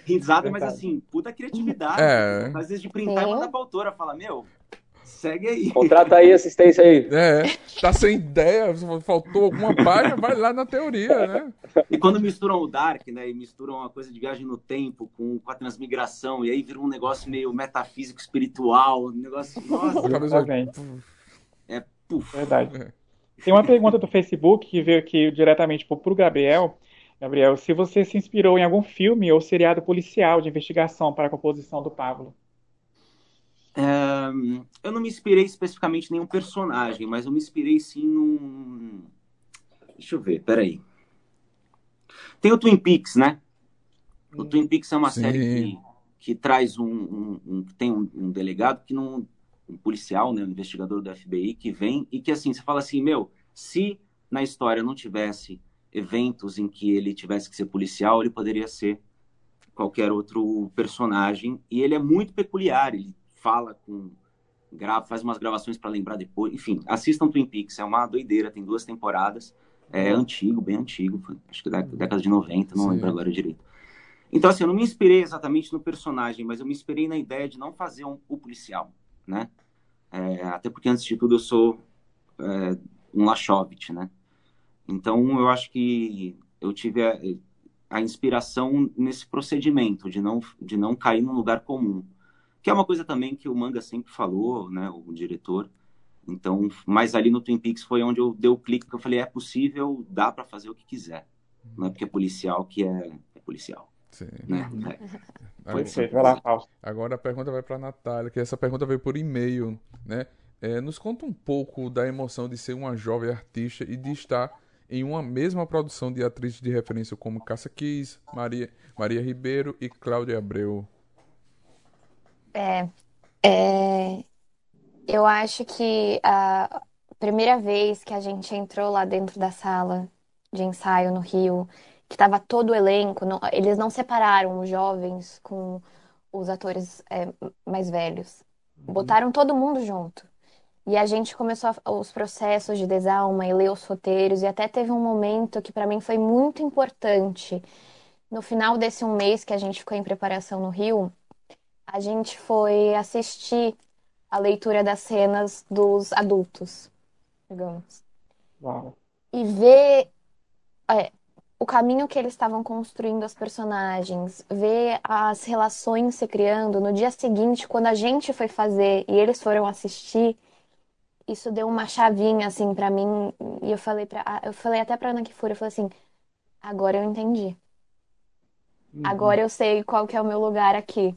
Risada, mas assim, puta criatividade. É. Às vezes de printar e mandar pra autora, fala, meu, segue aí. Contrata aí assistência aí. É, tá sem ideia, faltou alguma página, vai lá na teoria, né? E quando misturam o Dark, né, e misturam uma coisa de viagem no tempo com, com a transmigração, e aí vira um negócio meio metafísico, espiritual, um negócio, nossa, A cabeça- Exatamente. puf. Verdade. Tem uma pergunta do Facebook que veio aqui diretamente pro pro Gabriel. Gabriel, se você se inspirou em algum filme ou seriado policial de investigação para a composição do Pablo. É, eu não me inspirei especificamente em nenhum personagem, mas eu me inspirei sim num. Deixa eu ver, peraí. Tem o Twin Peaks, né? O Twin Peaks é uma Sim. série que, que traz um, um- um- tem um, um delegado que não. Um policial, né? Um investigador do FBI que vem e que assim, você fala assim, meu, se na história não tivesse eventos em que ele tivesse que ser policial, ele poderia ser qualquer outro personagem. E ele é muito peculiar, ele fala com. Grava, faz umas gravações para lembrar depois. Enfim, assistam Twin Peaks, é uma doideira, tem duas temporadas. É antigo, bem antigo, acho que da década de 90, não Sim. lembro agora direito. Então, assim, eu não me inspirei exatamente no personagem, mas eu me inspirei na ideia de não fazer um, o policial, né? É, até porque, antes de tudo, eu sou é, um Lachovit, né? Então, eu acho que eu tive a, a inspiração nesse procedimento, de não, de não cair num lugar comum. Que é uma coisa também que o manga sempre falou, né? O diretor. Então, mas ali no Twin Peaks foi onde eu dei o clique que eu falei, é possível, dá para fazer o que quiser. Não é porque é policial que é, é policial, Sim. né? É. Agora, Perfeito. Vai lá, Fausto. agora a pergunta vai pra Natália, que essa pergunta veio por e-mail, né? É, nos conta um pouco da emoção de ser uma jovem artista e de estar em uma mesma produção de atrizes de referência como Cássia Kiss, Maria, Maria Ribeiro e Cláudia Abreu. É, é, eu acho que a primeira vez que a gente entrou lá dentro da sala de ensaio no Rio, que estava todo o elenco, não- eles não separaram os jovens com os atores é, mais velhos. Botaram todo mundo junto. E a gente começou a- os processos de desalma e ler os roteiros, e até teve um momento que para mim foi muito importante. No final desse um mês que a gente ficou em preparação no Rio, a gente foi assistir a leitura das cenas dos adultos, digamos. Uau. E ver é, o caminho que eles estavam construindo os personagens, ver as relações se criando. No dia seguinte, quando a gente foi fazer e eles foram assistir, isso deu uma chavinha assim para mim e eu falei para eu falei até para Ana Kifura, eu falei assim, agora eu entendi. Uhum. Agora eu sei qual que é o meu lugar aqui.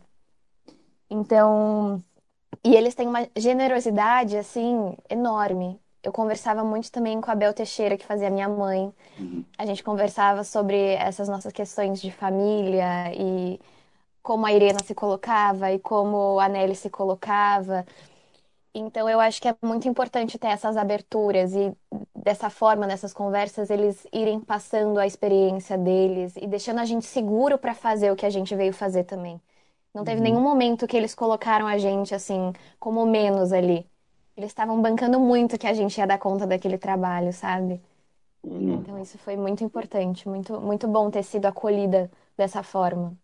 Então, e eles têm uma generosidade assim enorme. Eu conversava muito também com a Bel Teixeira, que fazia minha mãe. Uhum. A gente conversava sobre essas nossas questões de família e como a Irena se colocava e como a Nelly se colocava. Então, eu acho que é muito importante ter essas aberturas e dessa forma, nessas conversas, eles irem passando a experiência deles e deixando a gente seguro para fazer o que a gente veio fazer também. Não teve nenhum momento que eles colocaram a gente assim como menos ali. Eles estavam bancando muito que a gente ia dar conta daquele trabalho, sabe? Uhum. Então isso foi muito importante, muito muito bom ter sido acolhida dessa forma.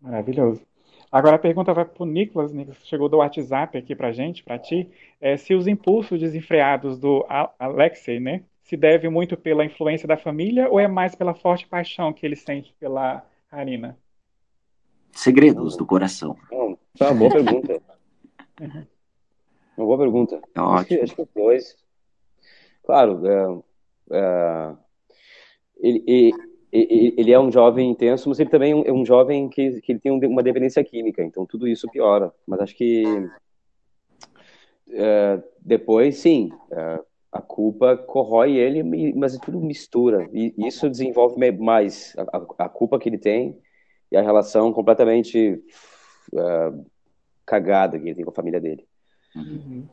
Maravilhoso. Agora a pergunta vai para o Nicolas. Nicolas chegou do WhatsApp aqui para gente, para ti. É, se os impulsos desenfreados do Alexei, né, se deve muito pela influência da família ou é mais pela forte paixão que ele sente pela Karina? Segredos do coração. Não, tá uma boa pergunta. Uma boa pergunta. É Acho que, ótimo. acho que os dois. Claro, é, é, ele, e- e- ele é um jovem intenso, mas ele também é um, é jovem que, que ele tem um- uma dependência química, então tudo isso piora. Mas acho que é, depois, sim, é, a culpa corrói ele, mas é tudo mistura. E isso desenvolve mais a- a culpa que ele tem e a relação completamente é, cagada que ele tem com a família dele. Uhum.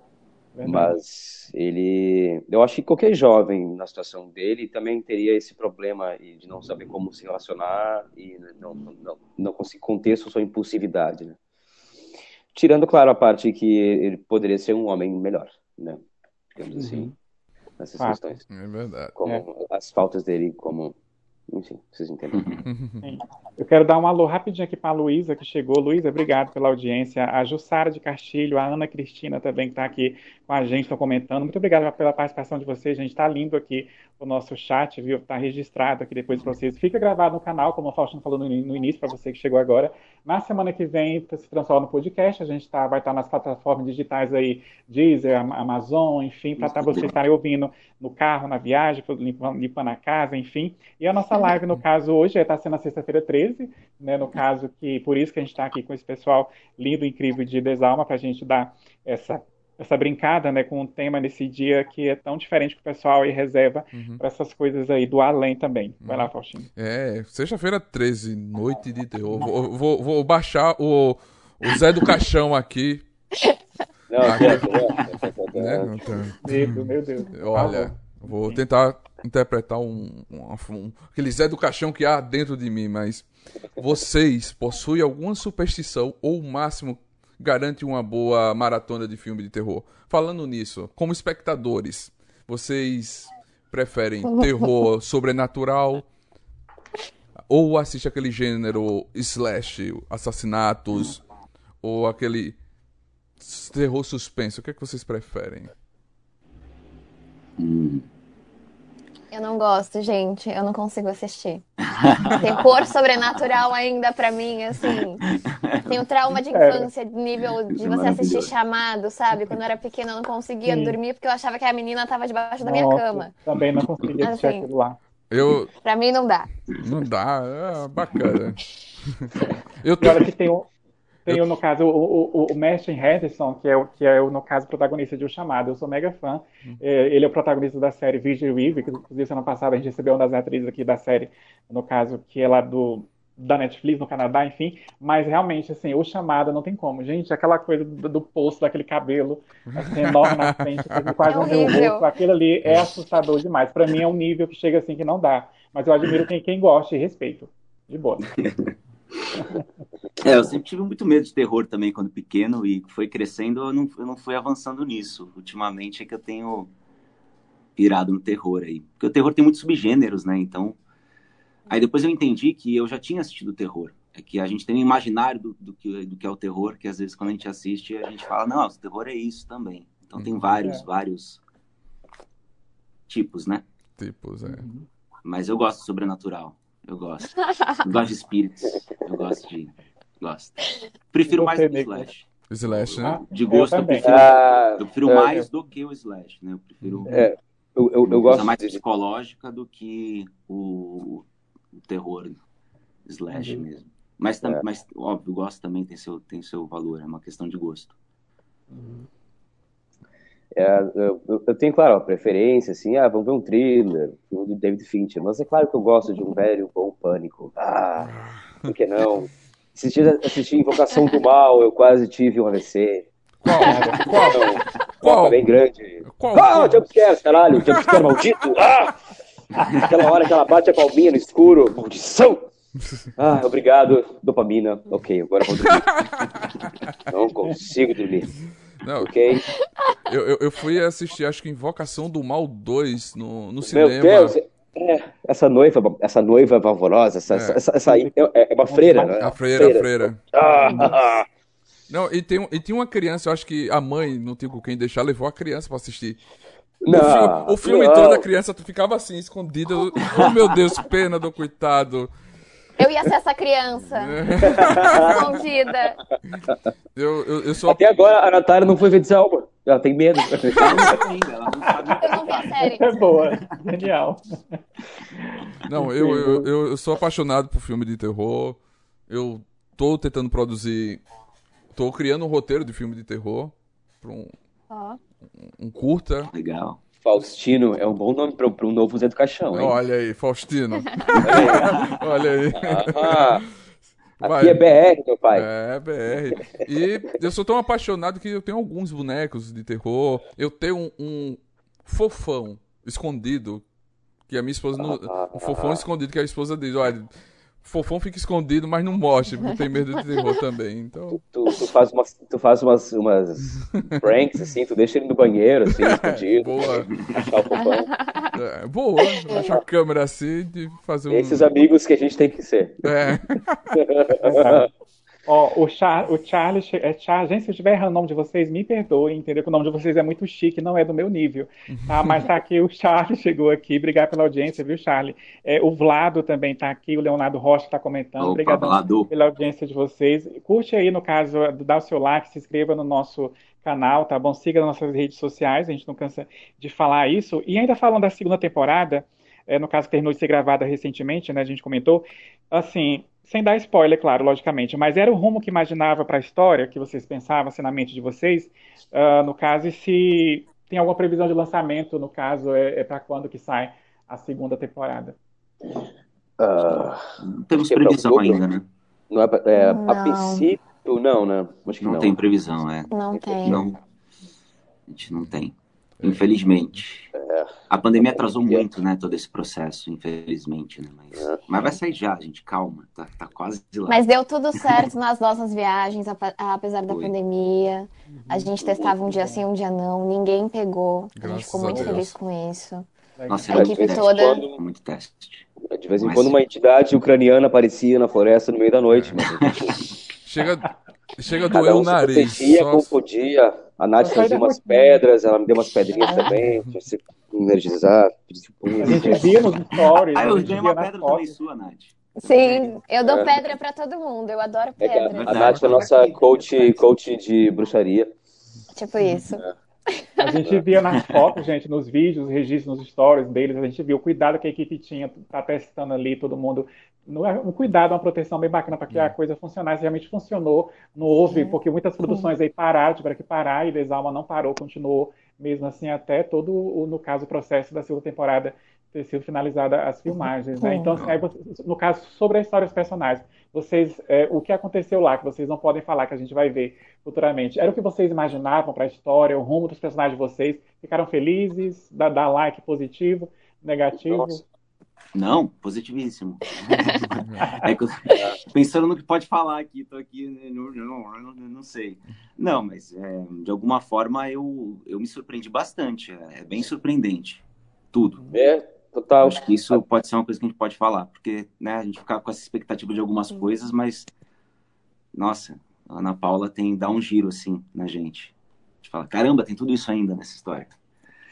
Mas ele, eu acho que qualquer jovem na situação dele também teria esse problema e de não saber como se relacionar e não, não, não, não conseguir conter sua impulsividade, né? Tirando, claro, a parte que ele poderia ser um homem melhor, né? Digamos assim, nessas Fato. questões. É verdade. Como as faltas dele, como... Enfim, vocês entendem. Sim. Eu quero dar um alô rapidinho aqui para a Luísa, que chegou. Luísa, obrigado pela audiência. A Jussara de Castilho, a Ana Cristina também, que está aqui com a gente, estão comentando. Muito obrigado pela participação de vocês, gente. Está lindo aqui o nosso chat, viu? Está registrado aqui depois para vocês. Fica gravado no canal, como o Faustino falou no, no início, para você que chegou agora. Na semana que vem se transforma no podcast. A gente tá, vai estar nas plataformas digitais aí, Deezer, Am- Amazon, enfim, para vocês estarem ouvindo no carro, na viagem, limpando, limpando a casa, enfim. E a nossa live, no caso, hoje está sendo na sexta-feira 13, né? No caso, que por isso que a gente está aqui com esse pessoal lindo, incrível de Desalma, para a gente dar essa, essa brincada, né, com o tema nesse dia que é tão diferente que o pessoal aí reserva Uhum. para essas coisas aí do além também. Vai lá, Faustinho. É, sexta-feira 13, noite de terror. Vou, vou, vou baixar o, o Zé do Caixão aqui. Não, certo, né? Né? Então, Medo, meu Deus. olha, vou tentar interpretar um, um, um- aquele Zé do Caixão que há dentro de mim, mas vocês possuem alguma superstição ou o máximo garante uma boa maratona de filme de terror? Falando nisso, como espectadores, vocês preferem terror sobrenatural ou assiste aquele gênero slash, assassinatos ou aquele terror suspense? O que é que vocês preferem? Hum. Eu não gosto, gente. Eu não consigo assistir. Terror sobrenatural ainda pra mim, assim. Tenho trauma de Sério? infância, nível de é você assistir chamado, sabe? Quando eu era pequena, eu não conseguia Sim. dormir porque eu achava que a menina tava debaixo da minha Nossa, cama. Também não consegui assistir Assim. aquilo lá. Eu. Pra mim não dá. Não dá, é bacana. Eu tô. olha que tem o, tem o, no caso, o, o, o Mestre Henderson, que é, o, que é, o, no caso, protagonista de O Chamado. Eu sou mega fã. É, ele é o protagonista da série Vigil Weave, que inclusive semana passada a gente recebeu uma das atrizes aqui da série, no caso, que é lá do, da Netflix, no Canadá, enfim. Mas realmente, assim, O Chamado não tem como. Gente, aquela coisa do, do poço, daquele cabelo assim, enorme na frente, que quase É não horrível. rosto. Aquilo ali é assustador demais. Pra mim é um nível que chega assim que não dá. Mas eu admiro quem, quem gosta e respeito. De boa. É, eu sempre tive muito medo de terror também quando pequeno e foi crescendo, eu não, eu não fui avançando nisso. Ultimamente é que eu tenho pirado no terror aí. Porque o terror tem muitos subgêneros, né? Então. Aí depois eu entendi que eu já tinha assistido terror. é que a gente tem um imaginário do, do, que, do que é o terror, que às vezes quando a gente assiste, a gente fala, não, o terror é isso também. Então tem vários, É. vários tipos, né? Tipos, é. Mas eu gosto do sobrenatural. Eu gosto. Eu gosto de espíritos. Eu gosto de. Gosto. Prefiro mais do que o Nicolas? Slash. Slash, né? De gosto, eu, também. prefiro, Ah, eu prefiro é, mais do que o Slash, né? Eu prefiro É, eu, eu, eu coisa gosto mais de, psicológica do que o, o terror Slash Uhum. mesmo. Mas, tam- É. mas, óbvio, o gosto também tem seu, tem seu valor, é uma questão de gosto. É, eu, eu- tenho, claro, uma preferência, assim, ah, vamos ver um thriller, filme do David Fincher, mas é claro que eu gosto de um velho bom pânico. Ah, por que não? Esses dias assisti Invocação do Mal, eu quase tive um AVC. Qual? Então, Qual? Copa bem grande. Qual? Ah, jumpscare, caralho, jumpscare maldito! Ah! Aquela hora que ela bate a palminha no escuro, maldição! Ah, obrigado, dopamina. Ok, agora vou dormir. Não consigo dormir, Não, ok? eu, eu, eu fui assistir, acho que Invocação do Mal 2 no, no Meu cinema. Deus, é, essa noiva, essa noiva pavorosa, essa, essa, essa, essa aí é, é uma freira, né? A freira, a freira. Ah. Não, e tem, e tinha uma criança, eu acho que a mãe não tinha com quem deixar, levou a criança pra assistir. O Não, filme, o filme todo a criança tu ficava assim, escondida. Oh meu Deus, pena do coitado. Eu ia ser essa criança. Escondida. Eu, eu, eu sou. Até agora a Natália não foi ver Desalma. Ela tem medo. Ela não sabe Eu não vi a série. É boa, genial. Não, eu, eu, eu, eu sou apaixonado por filme de terror. Eu tô tentando produzir. Tô criando um roteiro de filme de terror. Pra um, Ó. um curta. legal. Faustino é um bom nome para um novo Zé do Caixão, hein? Olha aí, Faustino. Olha aí. Ah, Vai. aqui é BR, meu pai. É, BR. E eu sou tão apaixonado que eu tenho alguns bonecos de terror. Eu tenho um, um fofão escondido. Que a minha esposa. Não, um fofão escondido que a esposa diz: olha, fofão fica escondido, mas não mostre, porque tem medo de terror também. Então. Tu, tu faz umas, tu faz umas, umas pranks, assim, tu deixa ele no banheiro, assim, escondido. Boa. Achar o fofão. É, boa. Deixa a câmera assim de fazer um. Esses amigos que a gente tem que ser. É. Ó, o, Char, o Charlie, é Char, gente, se eu estiver errando o nome de vocês, me perdoem, entendeu? Que o nome de vocês é muito chique, não é do meu nível, tá? Mas tá aqui, o Charlie chegou aqui, obrigado pela audiência, viu, Charlie? É, o Vlado também tá aqui, o Leonardo Rocha tá comentando, Opa, obrigado Vlado. pela audiência de vocês. Curte aí, no caso, dá o seu like, se inscreva no nosso canal, tá bom? Siga nas nossas redes sociais, a gente não cansa de falar isso. E ainda falando da segunda temporada, é, no caso que terminou de ser gravada recentemente, né, a gente comentou, assim, sem dar spoiler, claro, logicamente, mas era o rumo que imaginava para a história, que vocês pensavam assim, na mente de vocês, ah, no caso, e se tem alguma previsão de lançamento, no caso, é, é para quando que sai a segunda temporada? Ah, Não temos é previsão ainda, né? não é, é, a Não. princípio, não, né? Acho que Não não. tem previsão, é. Não tem. Não. A gente não tem. Infelizmente. A pandemia atrasou muito, né, todo esse processo, infelizmente, né? Mas, mas vai sair já, gente. Calma. Tá, tá quase lá. Mas deu tudo certo nas nossas viagens, apesar da Foi. pandemia. A gente testava um dia sim, um dia não. Ninguém pegou. A Graças gente ficou a muito Deus. feliz com isso. Nossa, A é equipe teste. toda. Muito teste. De vez em Mas- quando uma entidade ucraniana aparecia na floresta no meio da noite, mas Chega, chega a doer um o nariz. protegia Só- como podia. A Nath trazia da umas rotina. pedras, ela me deu umas pedrinhas também, pra se energizar. A gente via nos stories, Ah, a eu via uma pedra também sua, Nath. Sim, eu dou É. pedra pra todo mundo. Eu adoro É que a, pedra. a Nath é a nossa coach, coach de bruxaria. Tipo isso. A gente via nas fotos, gente, nos vídeos, registros, nos stories deles, a gente viu o cuidado que a equipe tinha, tá testando ali, todo mundo. Não é um cuidado, uma proteção bem bacana para que a coisa funcionasse. Realmente funcionou. Não houve, porque muitas produções aí pararam, tiveram que parar, e Desalma não parou, continuou mesmo assim até todo, o, no caso, o processo da segunda temporada ter sido finalizada as filmagens, né? Então, assim, você- no caso, sobre a história dos personagens, vocês, é, o que aconteceu lá, que vocês não podem falar, que a gente vai ver futuramente, era o que vocês imaginavam para a história, o rumo dos personagens de vocês? Ficaram felizes? Dá, dá like positivo, negativo? Nossa. Não, positivíssimo. É que eu, pensando no que pode falar aqui, tô aqui, né, não, não, não, não sei. Não, mas é, de alguma forma eu, eu me surpreendi bastante. É, é bem surpreendente. Tudo. É, Total. Acho que isso pode ser uma coisa que a gente pode falar, porque né, a gente fica com essa expectativa de algumas Sim. coisas, mas nossa, a Ana Paula tem dá um giro assim na gente. A gente fala, caramba, tem tudo isso ainda nessa história.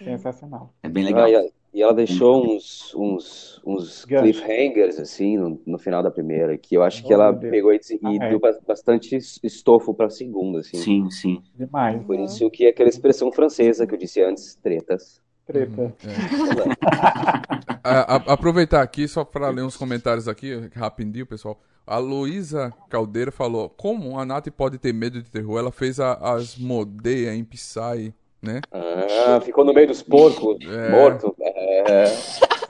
Sensacional. É bem legal. Ah, e ela- e ela deixou uns, uns, uns cliffhangers, assim, no, no final da primeira, que eu acho que Oh, ela meu Deus. pegou e, e Ah, é. deu ba- bastante estofo pra segunda, assim. Sim, sim. Demais. Por isso que é aquela expressão francesa que eu disse antes, tretas. Treta. A- a- aproveitar aqui, só para ler uns comentários aqui, rapidinho, pessoal. A Luísa Caldeira falou: Como a Nath pode ter medo de terror? Ela fez a, as Modeia em Psy, né? Ah, ficou no meio dos porcos, É. morto. É.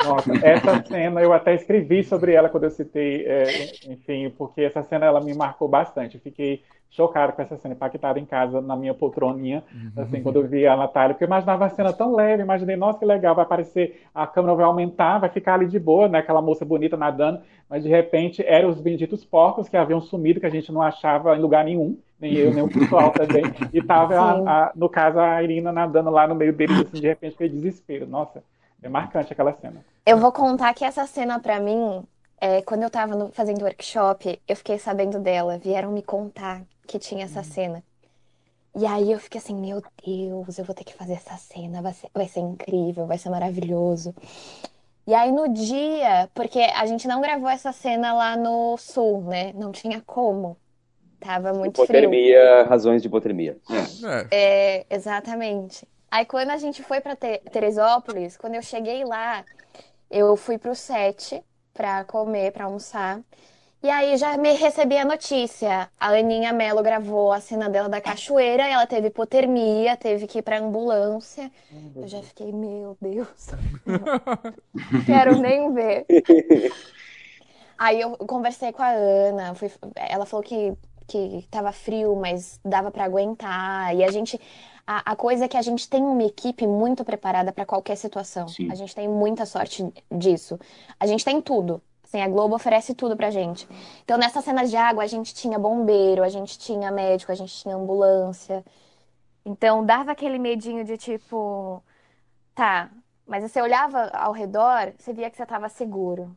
Nossa, essa cena eu até escrevi sobre ela quando eu citei, é, enfim, porque essa cena ela me marcou bastante. Eu fiquei chocado com essa cena, impactado em casa na minha poltroninha, assim, quando eu vi a Natália, porque eu imaginava a cena tão leve, imaginei, nossa, que legal, vai aparecer, a câmera vai aumentar, vai ficar ali de boa, né, aquela moça bonita nadando, mas de repente eram os benditos porcos que haviam sumido, que a gente não achava em lugar nenhum, nem eu, nem o pessoal também, e tava, a- a- no caso, a Irina nadando lá no meio deles, assim, de repente, foi desespero. Nossa, é marcante aquela cena. Eu vou contar que essa cena pra mim, é, quando eu tava no- fazendo workshop, eu fiquei sabendo dela, vieram me contar que tinha essa cena. E aí eu fiquei assim, meu Deus, eu vou ter que fazer essa cena, vai ser, vai ser incrível, vai ser maravilhoso. E aí no dia, porque a gente não gravou essa cena lá no sul, né? Não tinha como. Tava muito frio. Hipotermia, razões de hipotermia. É. É, exatamente. Aí quando a gente foi Te- Teresópolis, quando eu cheguei lá, eu fui pro set pra comer, pra almoçar. E aí já me recebi a notícia. A Aninha Mello gravou a cena dela da cachoeira, ela teve hipotermia, teve que ir pra ambulância. Eu já fiquei, meu Deus. Quero nem ver. Aí eu conversei com a Ana, fui- ela falou que, que tava frio, mas dava pra aguentar. E a gente. A, a coisa é que a gente tem uma equipe muito preparada pra qualquer situação. Sim. A gente tem muita sorte disso. A gente tem tudo. Assim, a Globo oferece tudo pra gente. Então, nessas cenas de água, a gente tinha bombeiro, a gente tinha médico, a gente tinha ambulância. Então, dava aquele medinho de tipo, tá, mas você olhava ao redor, você via que você tava seguro.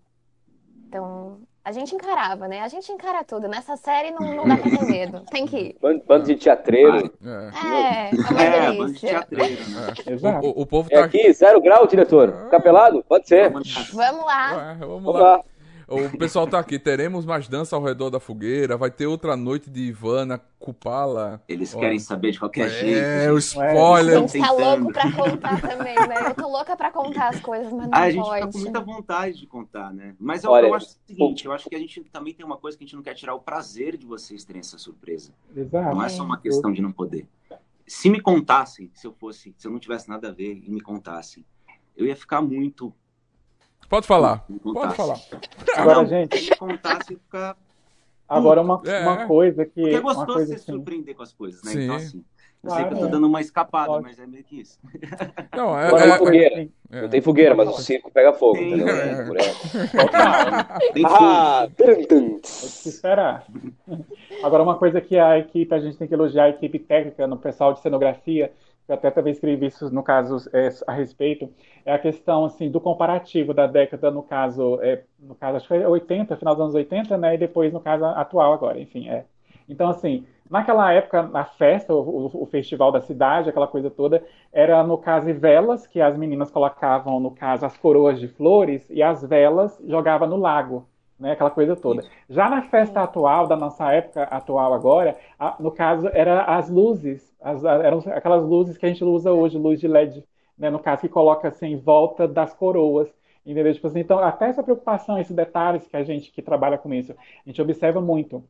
Então, a gente encarava, né? A gente encara tudo. Nessa série não, não dá pra ter medo. Tem que ir. Bando, bando de teatreiro. É. É, é uma É, bando de delícia. teatreiro, né? Exato. O, o povo É tá. aqui, zero grau, diretor. Ficar pelado? Pode ser. Vamos lá. É, vamos Vamos lá. lá. O pessoal tá aqui. Teremos mais dança ao redor da fogueira. Vai ter outra noite de Ivana Kupala. Eles Ó. querem saber de qualquer jeito. É, o spoiler. A gente tá louco pra contar também, né? Eu tô louca pra contar as coisas, mas não Ah, a gente pode. fica com muita vontade de contar, né? Mas eu, Olha, eu acho o seguinte, eu acho que a gente também tem uma coisa que a gente não quer tirar o prazer de vocês terem essa surpresa. Exato. Não é só uma questão de não poder. Se me contassem, se eu fosse, se eu não tivesse nada a ver e me contassem, eu ia ficar muito. Pode falar. Pode falar. Agora, não, gente, se contasse, ficar. agora uma, É. uma coisa que. Porque é uma gostoso coisa se assim, surpreender com as coisas, né? Sim. Então, assim, eu sei que eu Claro. tô dando uma escapada, Lógico. mas é meio que isso. Não, é. Agora é- uma fogueira. é- Não tem fogueira, mas o circo pega fogo, Tem. entendeu? É. Por ela. Tem fogo. Ah, tum, tum. Tem que se esperar. Agora, uma coisa que a equipe, a gente tem que elogiar a equipe técnica, no pessoal de cenografia, eu até também escrevi isso no caso é, a respeito, é a questão assim do comparativo da década, no caso, é, no caso acho que foi 80, final dos anos 80, né, e depois no caso atual agora, enfim, é. Então, assim, naquela época, a festa, o, o- o festival da cidade, aquela coisa toda, era, no caso, velas que as meninas colocavam, no caso, as coroas de flores, e as velas jogavam no lago, né, aquela coisa toda. Já na festa atual, da nossa época atual agora, a- no caso, era as luzes, as- a- eram aquelas luzes que a gente usa hoje, luz de LED, né, no caso, que coloca assim, em volta das coroas. Entendeu? Tipo assim, então, até essa preocupação, esses detalhes que a gente que trabalha com isso, a gente observa muito.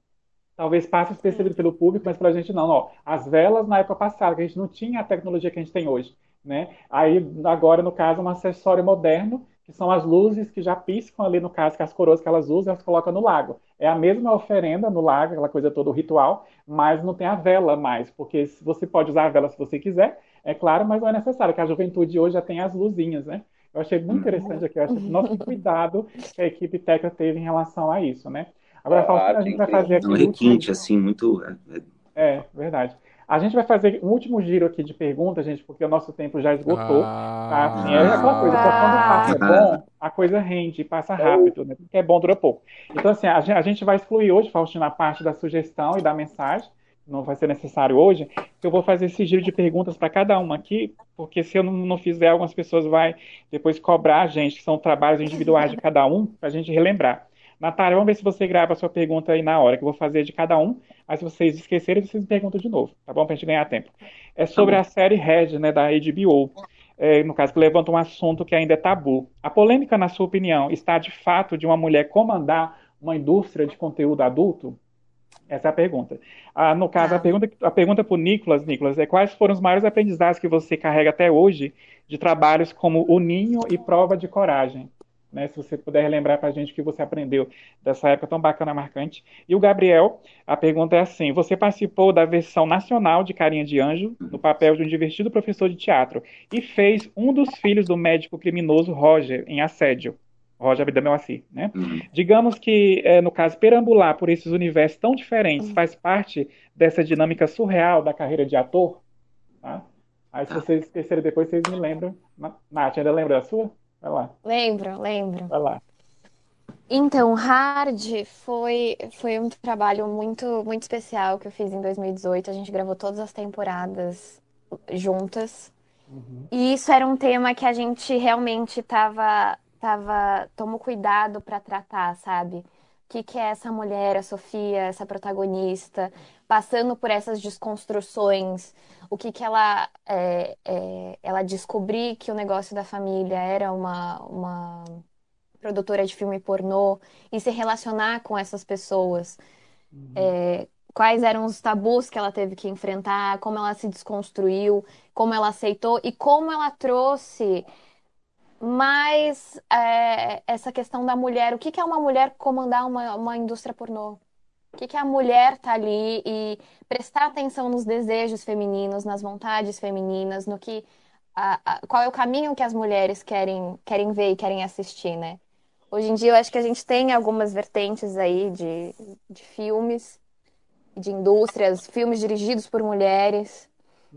Talvez passe despercebido pelo público, mas pra gente não. Ó, as velas na época passada, que a gente não tinha a tecnologia que a gente tem hoje, né? Aí, agora, no caso, um acessório moderno, que são as luzes que já piscam ali, no caso, que as coroas que elas usam, elas colocam no lago. É a mesma oferenda no lago, aquela coisa toda, o ritual, mas não tem a vela mais, porque você pode usar a vela se você quiser, é claro, mas não é necessário, que a juventude hoje já tem as luzinhas, né? Eu achei muito interessante aqui, eu achei, nossa, que cuidado que a equipe técnica teve em relação a isso, né? Agora, Ah, Faustino, a que gente vai fazer É aqui um o último- requinte, assim, muito. é, é, é, verdade. A gente vai fazer um último giro aqui de perguntas, gente, porque o nosso tempo já esgotou. Ah. Tá? Assim, é aquela coisa, quando o papo é bom, a coisa rende, passa rápido, né? Porque é bom, dura pouco. Então, assim, a gente, a gente vai excluir hoje, Faustino, a parte da sugestão e da mensagem. Não vai ser necessário hoje. Eu vou fazer esse giro de perguntas para cada uma aqui, porque se eu não, não fizer, algumas pessoas vão depois cobrar a gente, que são trabalhos individuais de cada um, para a gente relembrar. Natália, vamos ver se você grava a sua pergunta aí na hora, que eu vou fazer de cada um. Mas se vocês esquecerem, vocês me perguntam de novo, tá bom? Pra gente ganhar tempo. É sobre Tá a série Red, né, da HBO. É, no caso, que levanta um assunto que ainda é tabu. A polêmica, na sua opinião, está de fato de uma mulher comandar uma indústria de conteúdo adulto? Essa é a pergunta. Ah, no caso, a Tá. pergunta, a pergunta para o Nicolas, Nicolas, é quais foram os maiores aprendizados que você carrega até hoje de trabalhos como O Ninho e Prova de Coragem? Né? Se você puder relembrar para a gente o que você aprendeu dessa época tão bacana, marcante. E o Gabriel, a pergunta é assim: você participou da versão nacional de Carinha de Anjo, no papel de um divertido professor de teatro, e fez um dos filhos do médico criminoso Roger em assédio. Roger Abdelmaci, né? Uhum. Digamos que, é, no caso, perambular por esses universos tão diferentes faz parte dessa dinâmica surreal da carreira de ator, tá? Aí, se Tá. vocês esquecerem depois, vocês me lembram. Na- Nath, ainda lembra da sua? Vai lá, Lembro, lembro. vai lá. Então, Hard foi, foi um trabalho muito, muito especial que eu fiz em 2018. A gente gravou todas as temporadas juntas. E isso era um tema que a gente realmente tava, tava, tomou cuidado para tratar, sabe? O que que é essa mulher, a Sofia, essa protagonista, passando por essas desconstruções, o que que ela, é, é, ela descobrir que o negócio da família era uma, uma produtora de filme pornô e se relacionar com essas pessoas. É, quais eram os tabus que ela teve que enfrentar, como ela se desconstruiu, como ela aceitou e como ela trouxe mais é, essa questão da mulher. O que que é uma mulher comandar uma, uma indústria pornô? O que que é a mulher tá ali e prestar atenção nos desejos femininos, nas vontades femininas, no que a- a- qual é o caminho que as mulheres querem querem ver e querem assistir, né? Hoje em dia eu acho que a gente tem algumas vertentes aí de, de filmes, de indústrias, filmes dirigidos por mulheres,